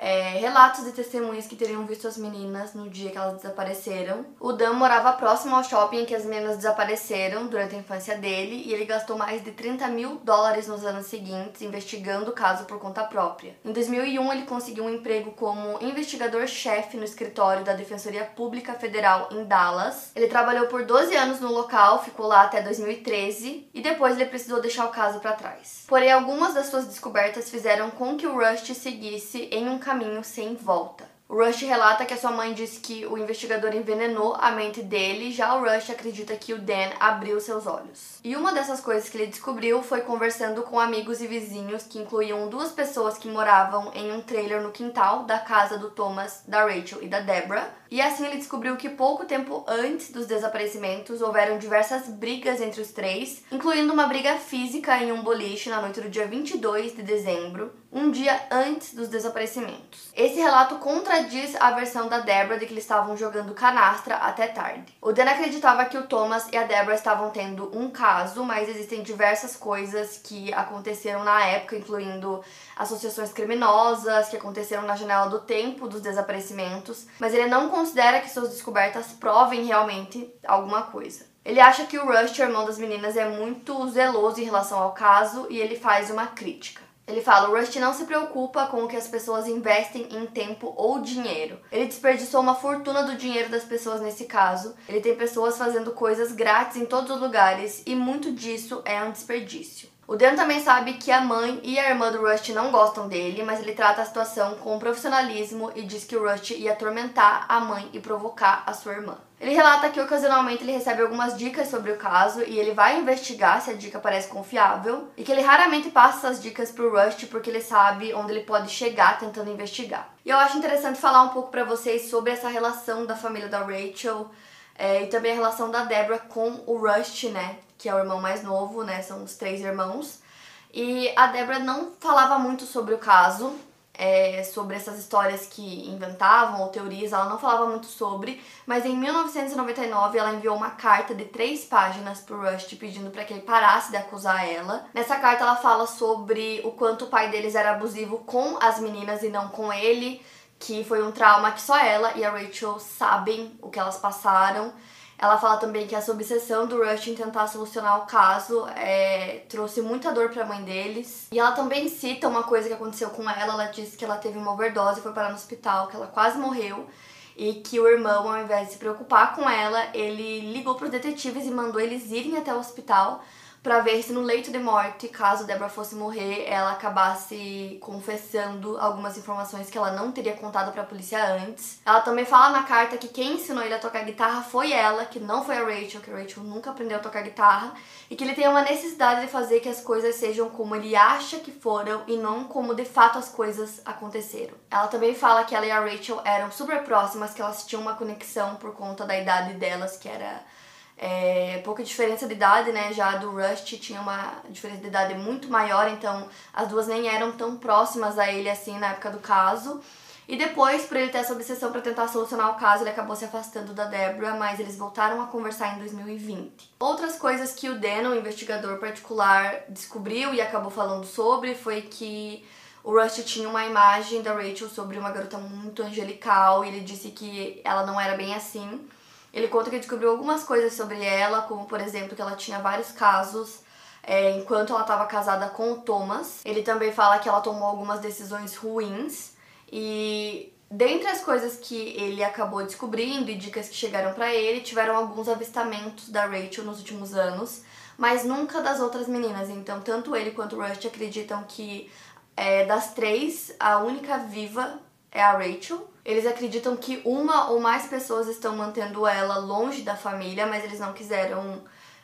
é, relatos de testemunhas que teriam visto as meninas no dia que elas desapareceram. O Dan morava próximo ao shopping em que as meninas desapareceram durante a infância dele e ele gastou mais de 30 mil dólares nos anos seguintes investigando o caso por conta própria. Em 2001, ele conseguiu um emprego como investigador-chefe no escritório da Defensoria Pública Federal em Dallas. Ele trabalhou por 12 anos no local, ficou lá até 2013 e depois ele precisou deixar o caso para trás. Porém, algumas das suas descobertas fizeram com que o Rust seguisse em um caminho sem volta. Rush relata que a sua mãe disse que o investigador envenenou a mente dele, já o Rush acredita que o Dan abriu seus olhos. E uma dessas coisas que ele descobriu foi conversando com amigos e vizinhos que incluíam duas pessoas que moravam em um trailer no quintal da casa do Thomas, da Rachel e da Deborah. E assim ele descobriu que pouco tempo antes dos desaparecimentos houveram diversas brigas entre os três, incluindo uma briga física em um boliche na noite do dia 22 de dezembro, um dia antes dos desaparecimentos. Esse relato contradiz a versão da Deborah de que eles estavam jogando canastra até tarde. O Dan acreditava que o Thomas e a Deborah estavam tendo um caso, mas existem diversas coisas que aconteceram na época, incluindo associações criminosas que aconteceram na janela do tempo dos desaparecimentos, mas ele não considera que suas descobertas provem realmente alguma coisa. Ele acha que o Rush, o irmão das meninas, é muito zeloso em relação ao caso e ele faz uma crítica. Ele fala: o Rust não se preocupa com o que as pessoas investem em tempo ou dinheiro. Ele desperdiçou uma fortuna do dinheiro das pessoas nesse caso. Ele tem pessoas fazendo coisas grátis em todos os lugares e muito disso é um desperdício. O Dan também sabe que a mãe e a irmã do Rust não gostam dele, mas ele trata a situação com profissionalismo e diz que o Rust ia atormentar a mãe e provocar a sua irmã. Ele relata que ocasionalmente ele recebe algumas dicas sobre o caso e ele vai investigar se a dica parece confiável e que ele raramente passa essas dicas pro Rust porque ele sabe onde ele pode chegar tentando investigar. E eu acho interessante falar um pouco para vocês sobre essa relação da família da Rachel é, e também a relação da Deborah com o Rust, né? Que é o irmão mais novo, né? São os três irmãos. E a Débora não falava muito sobre o caso, é, sobre essas histórias que inventavam ou teorias, ela não falava muito sobre, mas em 1999 ela enviou uma carta de três páginas pro Rust pedindo para que ele parasse de acusar ela. Nessa carta ela fala sobre o quanto o pai deles era abusivo com as meninas e não com ele, que foi um trauma que só ela e a Rachel sabem o que elas passaram. Ela fala também que essa obsessão do Rush em tentar solucionar o caso é, trouxe muita dor para a mãe deles. E ela também cita uma coisa que aconteceu com ela. Ela disse que ela teve uma overdose, foi parar no hospital, que ela quase morreu e que o irmão, ao invés de se preocupar com ela, ele ligou para os detetives e mandou eles irem até o hospital para ver se no leito de morte, caso Deborah fosse morrer, ela acabasse confessando algumas informações que ela não teria contado para a polícia antes. Ela também fala na carta que quem ensinou ele a tocar guitarra foi ela, que não foi a Rachel, que a Rachel nunca aprendeu a tocar guitarra, e que ele tem uma necessidade de fazer que as coisas sejam como ele acha que foram e não como de fato as coisas aconteceram. Ela também fala que ela e a Rachel eram super próximas, que elas tinham uma conexão por conta da idade delas, que era é, pouca diferença de idade, né? Já do Rust tinha uma diferença de idade muito maior, então as duas nem eram tão próximas a ele assim na época do caso. E depois, por ele ter essa obsessão para tentar solucionar o caso, ele acabou se afastando da Deborah, mas eles voltaram a conversar em 2020. Outras coisas que o Dan, o investigador particular, descobriu e acabou falando sobre foi que o Rust tinha uma imagem da Rachel sobre uma garota muito angelical e ele disse que ela não era bem assim. Ele conta que descobriu algumas coisas sobre ela, como por exemplo que ela tinha vários casos é, enquanto ela estava casada com o Thomas. Ele também fala que ela tomou algumas decisões ruins e dentre as coisas que ele acabou descobrindo e dicas que chegaram para ele, tiveram alguns avistamentos da Rachel nos últimos anos, mas nunca das outras meninas. Então, tanto ele quanto o Rush acreditam que é, das três, a única viva é a Rachel. Eles acreditam que uma ou mais pessoas estão mantendo ela longe da família, mas eles não quiseram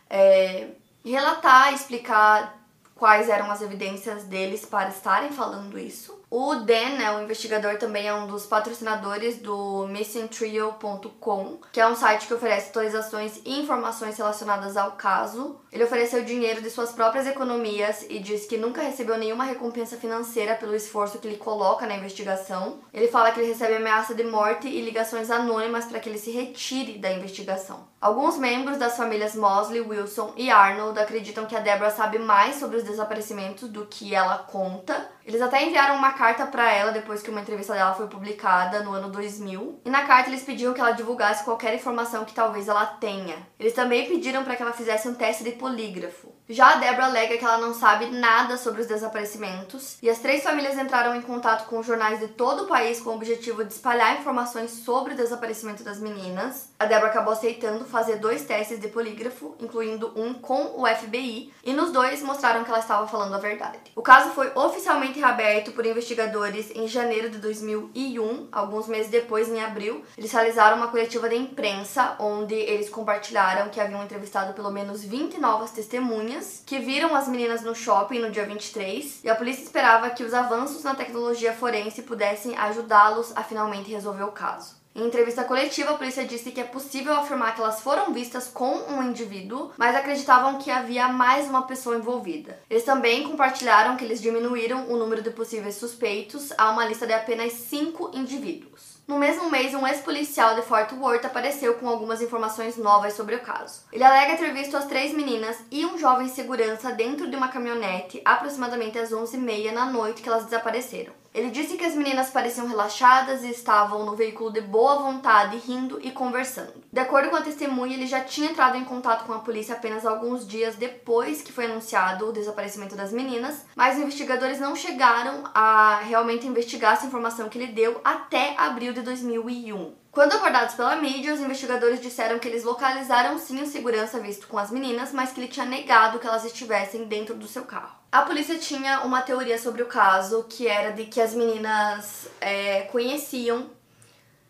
é, relatar, explicar quais eram as evidências deles para estarem falando isso. O Dan, né, o investigador, também é um dos patrocinadores do missingtrio.com, que é um site que oferece atualizações e informações relacionadas ao caso. Ele ofereceu dinheiro de suas próprias economias e diz que nunca recebeu nenhuma recompensa financeira pelo esforço que ele coloca na investigação. Ele fala que ele recebe ameaça de morte e ligações anônimas para que ele se retire da investigação. Alguns membros das famílias Mosley, Wilson e Arnold acreditam que a Deborah sabe mais sobre os desaparecimentos do que ela conta. Eles até enviaram uma carta para ela depois que uma entrevista dela foi publicada no ano 2000. E na carta eles pediam que ela divulgasse qualquer informação que talvez ela tenha. Eles também pediram para que ela fizesse um teste de polígrafo. Já a Debra alega que ela não sabe nada sobre os desaparecimentos, e as três famílias entraram em contato com jornais de todo o país com o objetivo de espalhar informações sobre o desaparecimento das meninas. A Debra acabou aceitando fazer dois testes de polígrafo, incluindo um com o FBI, e nos dois mostraram que ela estava falando a verdade. O caso foi oficialmente reaberto por investigadores em janeiro de 2001, alguns meses depois, em abril. Eles realizaram uma coletiva de imprensa onde eles compartilharam que haviam entrevistado pelo menos 20 novas testemunhas que viram as meninas no shopping no dia 23 e a polícia esperava que os avanços na tecnologia forense pudessem ajudá-los a finalmente resolver o caso. Em entrevista coletiva, a polícia disse que é possível afirmar que elas foram vistas com um indivíduo, mas acreditavam que havia mais uma pessoa envolvida. Eles também compartilharam que eles diminuíram o número de possíveis suspeitos a uma lista de apenas cinco indivíduos. No mesmo mês, um ex-policial de Fort Worth apareceu com algumas informações novas sobre o caso. Ele alega ter visto as três meninas e um jovem segurança dentro de uma caminhonete aproximadamente às 11h30 na noite que elas desapareceram. Ele disse que as meninas pareciam relaxadas e estavam no veículo de boa vontade, rindo e conversando. De acordo com a testemunha, ele já tinha entrado em contato com a polícia apenas alguns dias depois que foi anunciado o desaparecimento das meninas, mas os investigadores não chegaram a realmente investigar essa informação que ele deu até abril de 2001 Quando abordados pela mídia, os investigadores disseram que eles localizaram sim o segurança visto com as meninas, mas que ele tinha negado que elas estivessem dentro do seu carro. A polícia tinha uma teoria sobre o caso, que era de que as meninas é, conheciam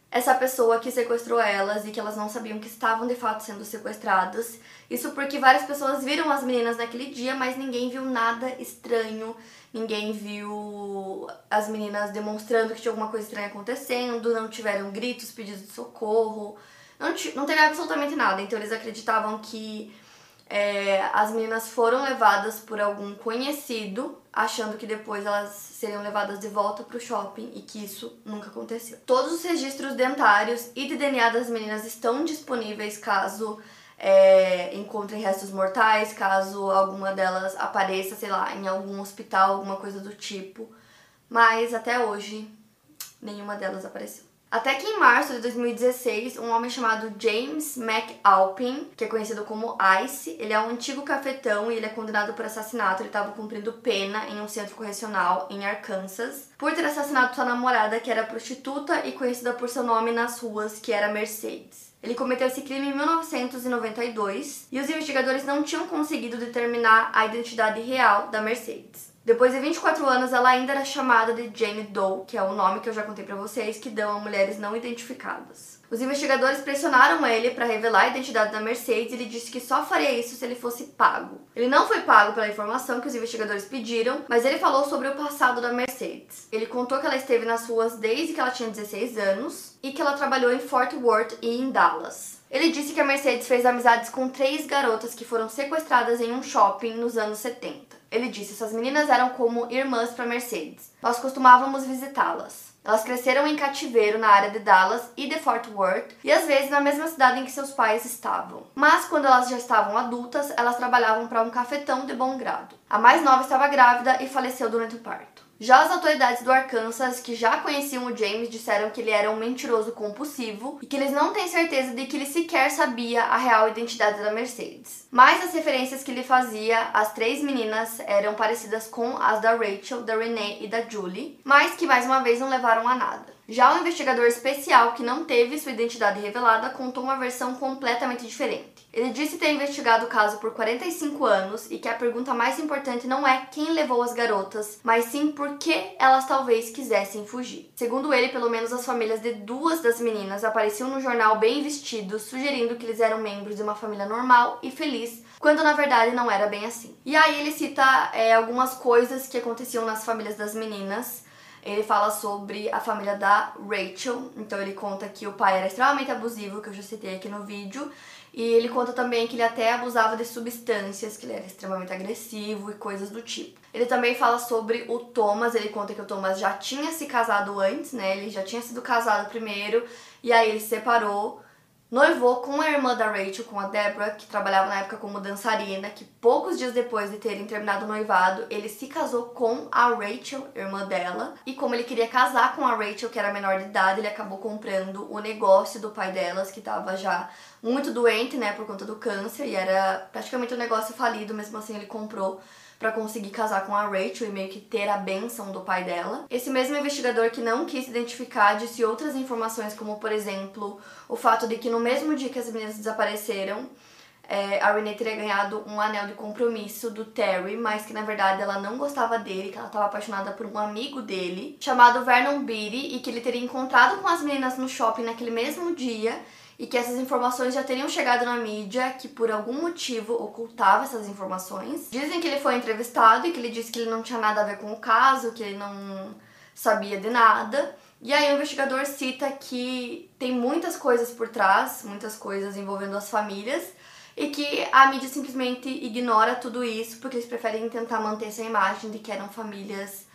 essa pessoa que sequestrou elas e que elas não sabiam que estavam de fato sendo sequestradas. Isso porque várias pessoas viram as meninas naquele dia, mas ninguém viu nada estranho, ninguém viu as meninas demonstrando que tinha alguma coisa estranha acontecendo, não tiveram gritos, pedidos de socorro, não, não teve absolutamente nada. Então eles acreditavam que é, as meninas foram levadas por algum conhecido, achando que depois elas seriam levadas de volta para o shopping e que isso nunca aconteceu. Todos os registros dentários e de DNA das meninas estão disponíveis caso é, encontrem restos mortais, caso alguma delas apareça, sei lá, em algum hospital, alguma coisa do tipo. Mas até hoje, nenhuma delas apareceu. Até que em março de 2016, um homem chamado James McAlpin, que é conhecido como Ice, ele é um antigo cafetão e ele é condenado por assassinato. Ele estava cumprindo pena em um centro correcional em Arkansas por ter assassinado sua namorada, que era prostituta e conhecida por seu nome nas ruas, que era Mercedes. Ele cometeu esse crime em 1992 e os investigadores não tinham conseguido determinar a identidade real da Mercedes. Depois de 24 anos, ela ainda era chamada de Jane Doe, que é o nome que eu já contei para vocês, que dão a mulheres não identificadas. Os investigadores pressionaram ele para revelar a identidade da Mercedes e ele disse que só faria isso se ele fosse pago. Ele não foi pago pela informação que os investigadores pediram, mas ele falou sobre o passado da Mercedes. Ele contou que ela esteve nas ruas desde que ela tinha 16 anos e que ela trabalhou em Fort Worth e em Dallas. Ele disse que a Mercedes fez amizades com três garotas que foram sequestradas em um shopping nos anos 70. Ele disse: essas meninas eram como irmãs para Mercedes. Nós costumávamos visitá-las. Elas cresceram em cativeiro na área de Dallas e de Fort Worth e às vezes na mesma cidade em que seus pais estavam. Mas quando elas já estavam adultas, elas trabalhavam para um cafetão de bom grado. A mais nova estava grávida e faleceu durante o parto. Já as autoridades do Arkansas, que já conheciam o James, disseram que ele era um mentiroso compulsivo e que eles não têm certeza de que ele sequer sabia a real identidade da Mercedes. Mas as referências que ele fazia às três meninas eram parecidas com as da Rachel, da Renee e da Julie, mas que mais uma vez não levaram a nada. Já o investigador especial, que não teve sua identidade revelada, contou uma versão completamente diferente. Ele disse ter investigado o caso por 45 anos e que a pergunta mais importante não é quem levou as garotas, mas sim por que elas talvez quisessem fugir. Segundo ele, pelo menos as famílias de duas das meninas apareciam no jornal bem vestidos, sugerindo que eles eram membros de uma família normal e feliz, quando na verdade não era bem assim. E aí ele cita é, algumas coisas que aconteciam nas famílias das meninas ele fala sobre a família da Rachel. Então ele conta que o pai era extremamente abusivo, que eu já citei aqui no vídeo. E ele conta também que ele até abusava de substâncias, que ele era extremamente agressivo e coisas do tipo. Ele também fala sobre o Thomas, ele conta que o Thomas já tinha se casado antes, né? Ele já tinha sido casado primeiro, e aí ele se separou Noivou com a irmã da Rachel, com a Deborah, que trabalhava na época como dançarina, que poucos dias depois de terem terminado o noivado, ele se casou com a Rachel, irmã dela. E como ele queria casar com a Rachel, que era menor de idade, ele acabou comprando o negócio do pai delas, que estava já muito doente, né, por conta do câncer, e era praticamente um negócio falido, mesmo assim ele comprou para conseguir casar com a Rachel e meio que ter a benção do pai dela. Esse mesmo investigador que não quis identificar disse outras informações, como por exemplo o fato de que no mesmo dia que as meninas desapareceram, é, a Renee teria ganhado um anel de compromisso do Terry, mas que na verdade ela não gostava dele, que ela estava apaixonada por um amigo dele, chamado Vernon Beatty, e que ele teria encontrado com as meninas no shopping naquele mesmo dia e que essas informações já teriam chegado na mídia, que por algum motivo ocultava essas informações. Dizem que ele foi entrevistado e que ele disse que ele não tinha nada a ver com o caso, que ele não sabia de nada. E aí o investigador cita que tem muitas coisas por trás, muitas coisas envolvendo as famílias, e que a mídia simplesmente ignora tudo isso porque eles preferem tentar manter essa imagem de que eram famílias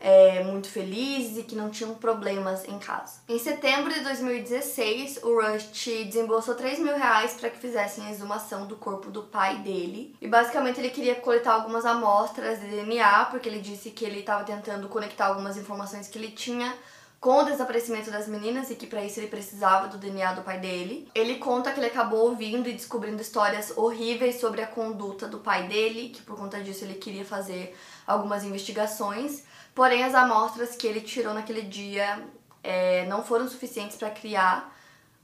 é, muito felizes e que não tinham problemas em casa. Em setembro de 2016, o Rush desembolsou 3 mil reais para que fizessem a exumação do corpo do pai dele. E basicamente ele queria coletar algumas amostras de DNA, porque ele disse que ele estava tentando conectar algumas informações que ele tinha com o desaparecimento das meninas e que para isso ele precisava do DNA do pai dele. Ele conta que ele acabou ouvindo e descobrindo histórias horríveis sobre a conduta do pai dele, que por conta disso ele queria fazer algumas investigações. Porém, as amostras que ele tirou naquele dia é, não foram suficientes para criar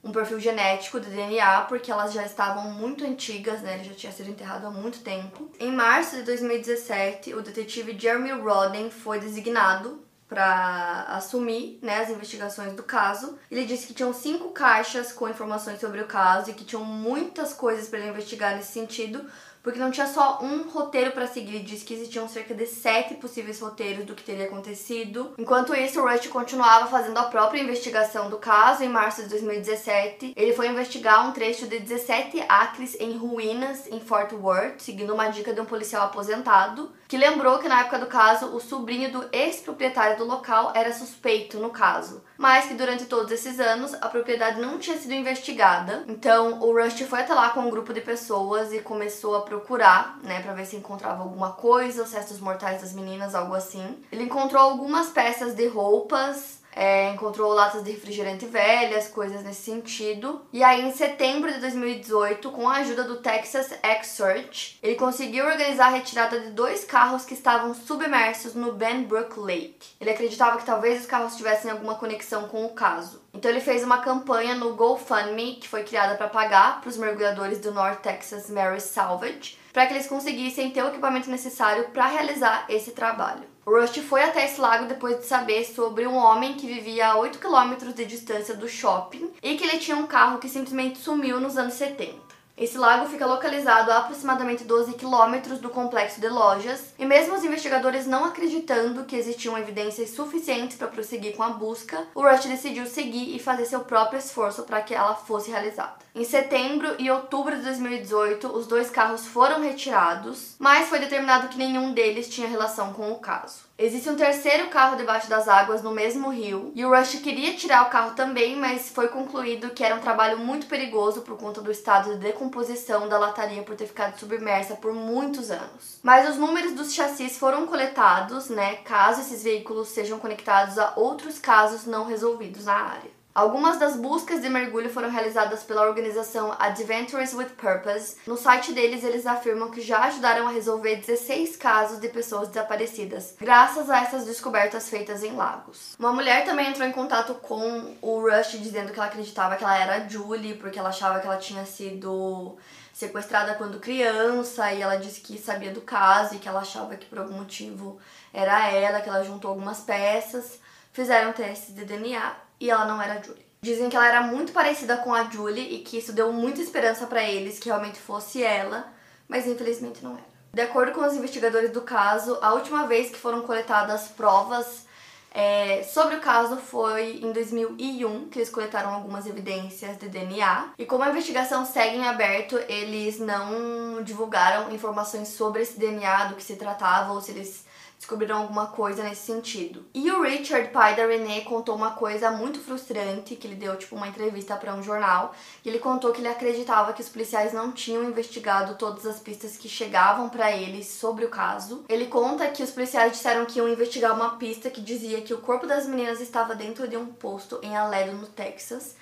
um perfil genético de DNA, porque elas já estavam muito antigas, né? Ele já tinha sido enterrado há muito tempo. Em março de 2017, o detetive Jeremy Rodden foi designado para assumir né, as investigações do caso. Ele disse que tinham cinco caixas com informações sobre o caso e que tinham muitas coisas para ele investigar nesse sentido, porque não tinha só um roteiro para seguir, diz que existiam cerca de sete possíveis roteiros do que teria acontecido. Enquanto isso, o Rush continuava fazendo a própria investigação do caso. Em março de 2017, ele foi investigar um trecho de 17 acres em ruínas em Fort Worth, seguindo uma dica de um policial aposentado, que lembrou que na época do caso, o sobrinho do ex-proprietário do local era suspeito no caso, mas que durante todos esses anos a propriedade não tinha sido investigada. Então, o Rush foi até lá com um grupo de pessoas e começou a procurar, né, para ver se encontrava alguma coisa, os restos mortais das meninas, algo assim. Ele encontrou algumas peças de roupas, é, encontrou latas de refrigerante velhas, coisas nesse sentido. E aí, em setembro de 2018, com a ajuda do Texas X-Search, ele conseguiu organizar a retirada de dois carros que estavam submersos no Benbrook Lake. Ele acreditava que talvez os carros tivessem alguma conexão com o caso. Então ele fez uma campanha no GoFundMe, que foi criada para pagar para os mergulhadores do North Texas Mary Salvage, para que eles conseguissem ter o equipamento necessário para realizar esse trabalho. O Rusty foi até esse lago depois de saber sobre um homem que vivia a 8 km de distância do shopping e que ele tinha um carro que simplesmente sumiu nos anos 70. Esse lago fica localizado a aproximadamente 12 quilômetros do complexo de lojas, e mesmo os investigadores não acreditando que existiam evidências suficientes para prosseguir com a busca, o Rush decidiu seguir e fazer seu próprio esforço para que ela fosse realizada. Em setembro e outubro de 2018, os dois carros foram retirados, mas foi determinado que nenhum deles tinha relação com o caso. Existe um terceiro carro debaixo das águas no mesmo rio, e o Rush queria tirar o carro também, mas foi concluído que era um trabalho muito perigoso por conta do estado de decomposição da lataria por ter ficado submersa por muitos anos. Mas os números dos chassis foram coletados, né, caso esses veículos sejam conectados a outros casos não resolvidos na área. Algumas das buscas de mergulho foram realizadas pela organização Adventures with Purpose. No site deles, eles afirmam que já ajudaram a resolver 16 casos de pessoas desaparecidas, graças a essas descobertas feitas em lagos. Uma mulher também entrou em contato com o Rush dizendo que ela acreditava que ela era Julie, porque ela achava que ela tinha sido sequestrada quando criança e ela disse que sabia do caso e que ela achava que por algum motivo era ela, que ela juntou algumas peças. Fizeram testes de DNA e ela não era a Julie. Dizem que ela era muito parecida com a Julie e que isso deu muita esperança para eles que realmente fosse ela, mas infelizmente não era. De acordo com os investigadores do caso, a última vez que foram coletadas provas é, sobre o caso foi em 2001, que eles coletaram algumas evidências de DNA. E como a investigação segue em aberto, eles não divulgaram informações sobre esse DNA, do que se tratava, ou se eles descobriram alguma coisa nesse sentido. E o Richard, pai da Renee, contou uma coisa muito frustrante, que ele deu tipo uma entrevista para um jornal, e ele contou que ele acreditava que os policiais não tinham investigado todas as pistas que chegavam para eles sobre o caso. Ele conta que os policiais disseram que iam investigar uma pista que dizia que o corpo das meninas estava dentro de um posto em Aledo, no Texas.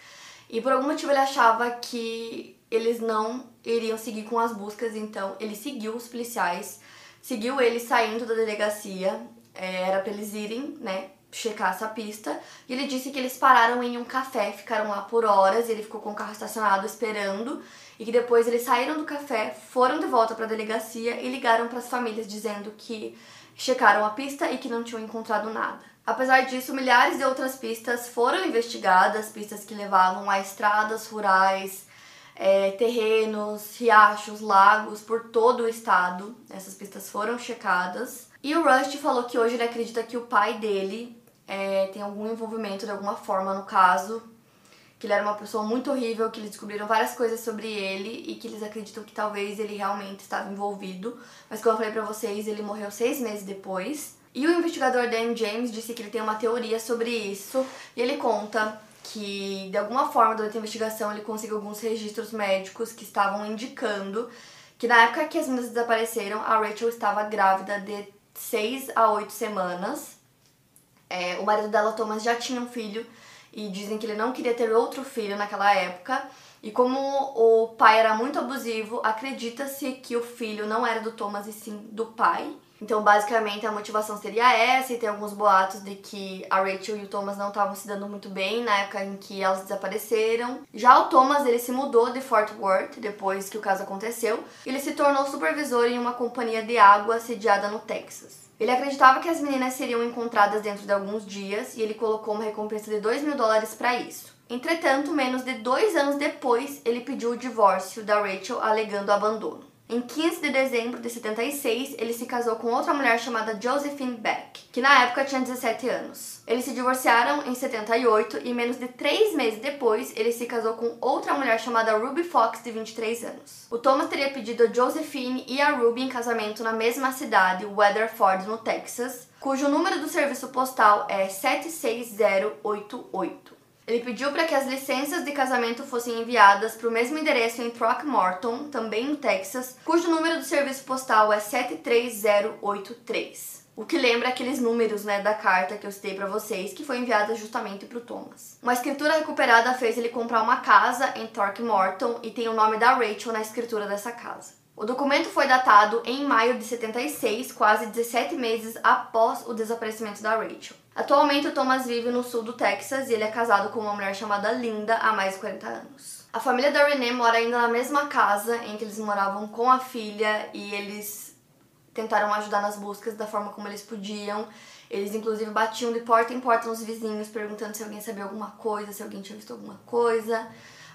E por algum motivo ele achava que eles não iriam seguir com as buscas, então ele seguiu os policiais seguiu ele saindo da delegacia, é, era pra eles irem, né, checar essa pista, e ele disse que eles pararam em um café, ficaram lá por horas, ele ficou com o carro estacionado esperando, e que depois eles saíram do café, foram de volta para a delegacia e ligaram para as famílias dizendo que checaram a pista e que não tinham encontrado nada. Apesar disso, milhares de outras pistas foram investigadas, pistas que levavam a estradas rurais, é, terrenos, riachos, lagos por todo o estado. Essas pistas foram checadas. E o Rust falou que hoje ele acredita que o pai dele é, tem algum envolvimento de alguma forma no caso, que ele era uma pessoa muito horrível, que eles descobriram várias coisas sobre ele e que eles acreditam que talvez ele realmente estava envolvido. Mas como eu falei pra vocês, ele morreu seis meses depois. E o investigador Dan James disse que ele tem uma teoria sobre isso e ele conta que de alguma forma durante a investigação ele conseguiu alguns registros médicos que estavam indicando que na época que as meninas desapareceram, a Rachel estava grávida de 6 a 8 semanas. É, o marido dela, Thomas, já tinha um filho e dizem que ele não queria ter outro filho naquela época. E como o pai era muito abusivo, acredita-se que o filho não era do Thomas e sim do pai. Então, basicamente, a motivação seria essa, e tem alguns boatos de que a Rachel e o Thomas não estavam se dando muito bem na época em que elas desapareceram. Já o Thomas, ele se mudou de Fort Worth depois que o caso aconteceu, ele se tornou supervisor em uma companhia de água sediada no Texas. Ele acreditava que as meninas seriam encontradas dentro de alguns dias e ele colocou uma recompensa de 2 mil dólares para isso. Entretanto, menos de dois anos depois, ele pediu o divórcio da Rachel alegando abandono. Em 15 de dezembro de 76, ele se casou com outra mulher chamada Josephine Beck, que na época tinha 17 anos. Eles se divorciaram em 78 e menos de três meses depois, ele se casou com outra mulher chamada Ruby Fox, de 23 anos. O Thomas teria pedido a Josephine e a Ruby em casamento na mesma cidade, Weatherford, no Texas, cujo número do serviço postal é 76088. Ele pediu para que as licenças de casamento fossem enviadas para o mesmo endereço em Throckmorton, também no Texas, cujo número do serviço postal é 73083. O que lembra aqueles números né, da carta que eu citei para vocês, que foi enviada justamente para o Thomas. Uma escritura recuperada fez ele comprar uma casa em Throckmorton e tem o nome da Rachel na escritura dessa casa. O documento foi datado em maio de 76, quase 17 meses após o desaparecimento da Rachel. Atualmente, o Thomas vive no sul do Texas e ele é casado com uma mulher chamada Linda há mais de 40 anos. A família da Renee mora ainda na mesma casa em que eles moravam com a filha e eles tentaram ajudar nas buscas da forma como eles podiam. Eles, inclusive, batiam de porta em porta nos vizinhos, perguntando se alguém sabia alguma coisa, se alguém tinha visto alguma coisa.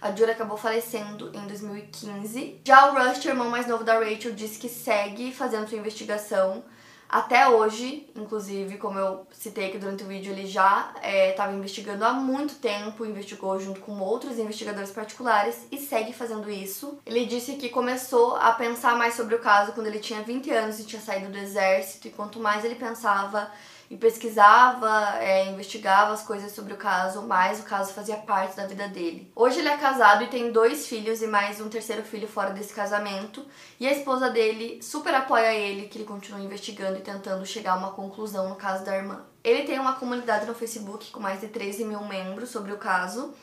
A Jura acabou falecendo em 2015. Já o Rush, irmão mais novo da Rachel, disse que segue fazendo sua investigação até hoje, inclusive, como eu citei aqui durante o vídeo, ele já estava é, investigando há muito tempo, investigou junto com outros investigadores particulares e segue fazendo isso. Ele disse que começou a pensar mais sobre o caso quando ele tinha 20 anos e tinha saído do exército, e quanto mais ele pensava e pesquisava, é, investigava as coisas sobre o caso, mais o caso fazia parte da vida dele. Hoje ele é casado e tem dois filhos e mais um terceiro filho fora desse casamento, e a esposa dele super apoia ele, que ele continua investigando e tentando chegar a uma conclusão no caso da irmã. Ele tem uma comunidade no Facebook com mais de 13 mil membros sobre o caso.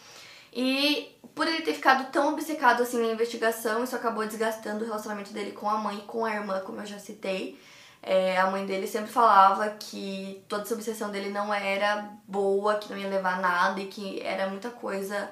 E por ele ter ficado tão obcecado assim na investigação, isso acabou desgastando o relacionamento dele com a mãe e com a irmã, como eu já citei. É, a mãe dele sempre falava que toda essa obsessão dele não era boa, que não ia levar a nada e que era muita coisa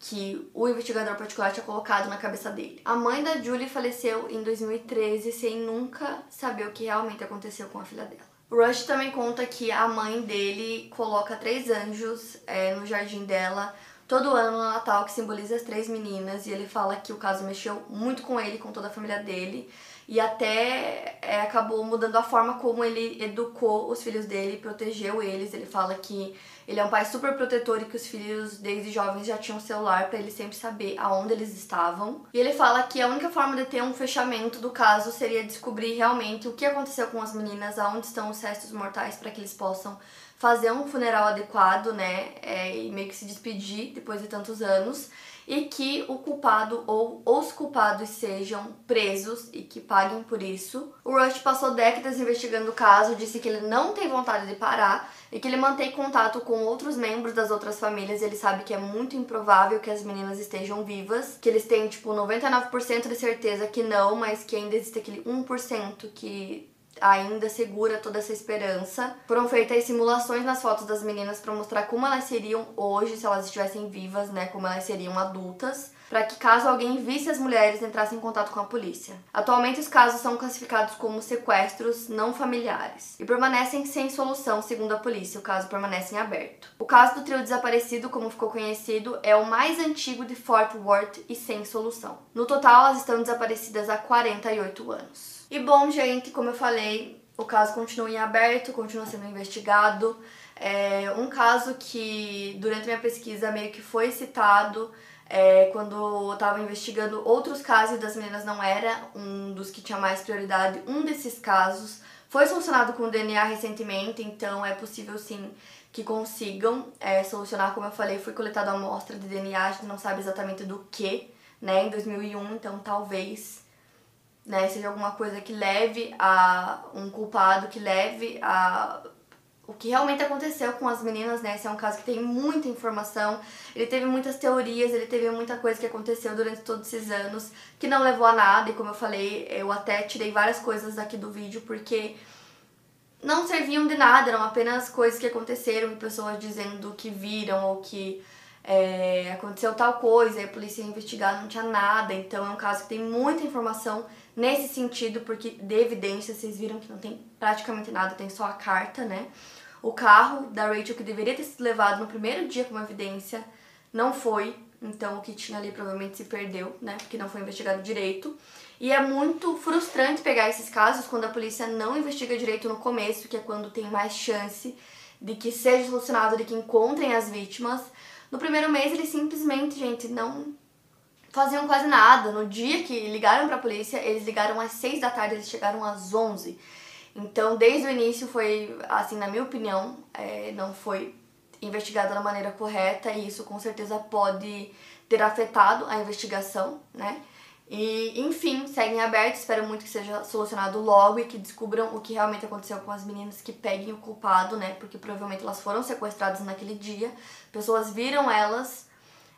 que o investigador particular tinha colocado na cabeça dele. A mãe da Julie faleceu em 2013 sem nunca saber o que realmente aconteceu com a filha dela. Rush também conta que a mãe dele coloca três anjos é, no jardim dela todo ano no Natal, que simboliza as três meninas, e ele fala que o caso mexeu muito com ele, com toda a família dele, e até é, acabou mudando a forma como ele educou os filhos dele, protegeu eles. Ele fala que ele é um pai super protetor e que os filhos desde jovens já tinham celular para ele sempre saber aonde eles estavam. E ele fala que a única forma de ter um fechamento do caso seria descobrir realmente o que aconteceu com as meninas, aonde estão os restos mortais para que eles possam fazer um funeral adequado, né? É, e meio que se despedir depois de tantos anos e que o culpado ou os culpados sejam presos e que paguem por isso. O Rush passou décadas investigando o caso, disse que ele não tem vontade de parar e que ele mantém contato com outros membros das outras famílias. Ele sabe que é muito improvável que as meninas estejam vivas, que eles têm tipo 99% de certeza que não, mas que ainda existe aquele 1% que ainda segura toda essa esperança. Foram feitas simulações nas fotos das meninas para mostrar como elas seriam hoje se elas estivessem vivas, né, como elas seriam adultas, para que caso alguém visse as mulheres entrassem em contato com a polícia. Atualmente os casos são classificados como sequestros não familiares e permanecem sem solução, segundo a polícia. O caso permanece em aberto. O caso do trio desaparecido, como ficou conhecido, é o mais antigo de Fort Worth e sem solução. No total, elas estão desaparecidas há 48 anos. E bom, gente, como eu falei, o caso continua em aberto, continua sendo investigado. É um caso que durante minha pesquisa meio que foi citado é, quando eu estava investigando outros casos das meninas não era um dos que tinha mais prioridade. Um desses casos foi solucionado com DNA recentemente, então é possível sim que consigam é, solucionar. Como eu falei, foi coletada amostra de DNA, a gente não sabe exatamente do que, né, em 2001, então talvez né, seja alguma coisa que leve a um culpado, que leve a o que realmente aconteceu com as meninas, né? Esse é um caso que tem muita informação, ele teve muitas teorias, ele teve muita coisa que aconteceu durante todos esses anos que não levou a nada, e como eu falei, eu até tirei várias coisas aqui do vídeo porque não serviam de nada, eram apenas coisas que aconteceram e pessoas dizendo que viram ou que é, aconteceu tal coisa, e a polícia ia investigar, não tinha nada. Então é um caso que tem muita informação nesse sentido, porque de evidência, vocês viram que não tem praticamente nada, tem só a carta, né? O carro da Rachel, que deveria ter sido levado no primeiro dia como evidência, não foi. Então o que tinha ali provavelmente se perdeu, né? Porque não foi investigado direito. E é muito frustrante pegar esses casos quando a polícia não investiga direito no começo, que é quando tem mais chance de que seja solucionado, de que encontrem as vítimas. No primeiro mês eles simplesmente, gente, não faziam quase nada. No dia que ligaram para a polícia, eles ligaram às 6 da tarde, eles chegaram às 11. Então, desde o início foi, assim, na minha opinião, é, não foi investigado da maneira correta e isso com certeza pode ter afetado a investigação, né? E, enfim, seguem abertos, espero muito que seja solucionado logo e que descubram o que realmente aconteceu com as meninas, que peguem o culpado, né? Porque provavelmente elas foram sequestradas naquele dia, pessoas viram elas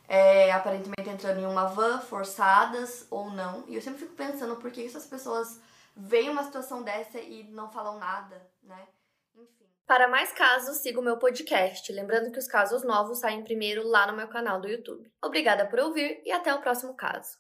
é, aparentemente entrando em uma van, forçadas ou não. E eu sempre fico pensando por que essas pessoas veem uma situação dessa e não falam nada, né? Enfim. Para mais casos, siga o meu podcast. Lembrando que os casos novos saem primeiro lá no meu canal do YouTube. Obrigada por ouvir e até o próximo caso.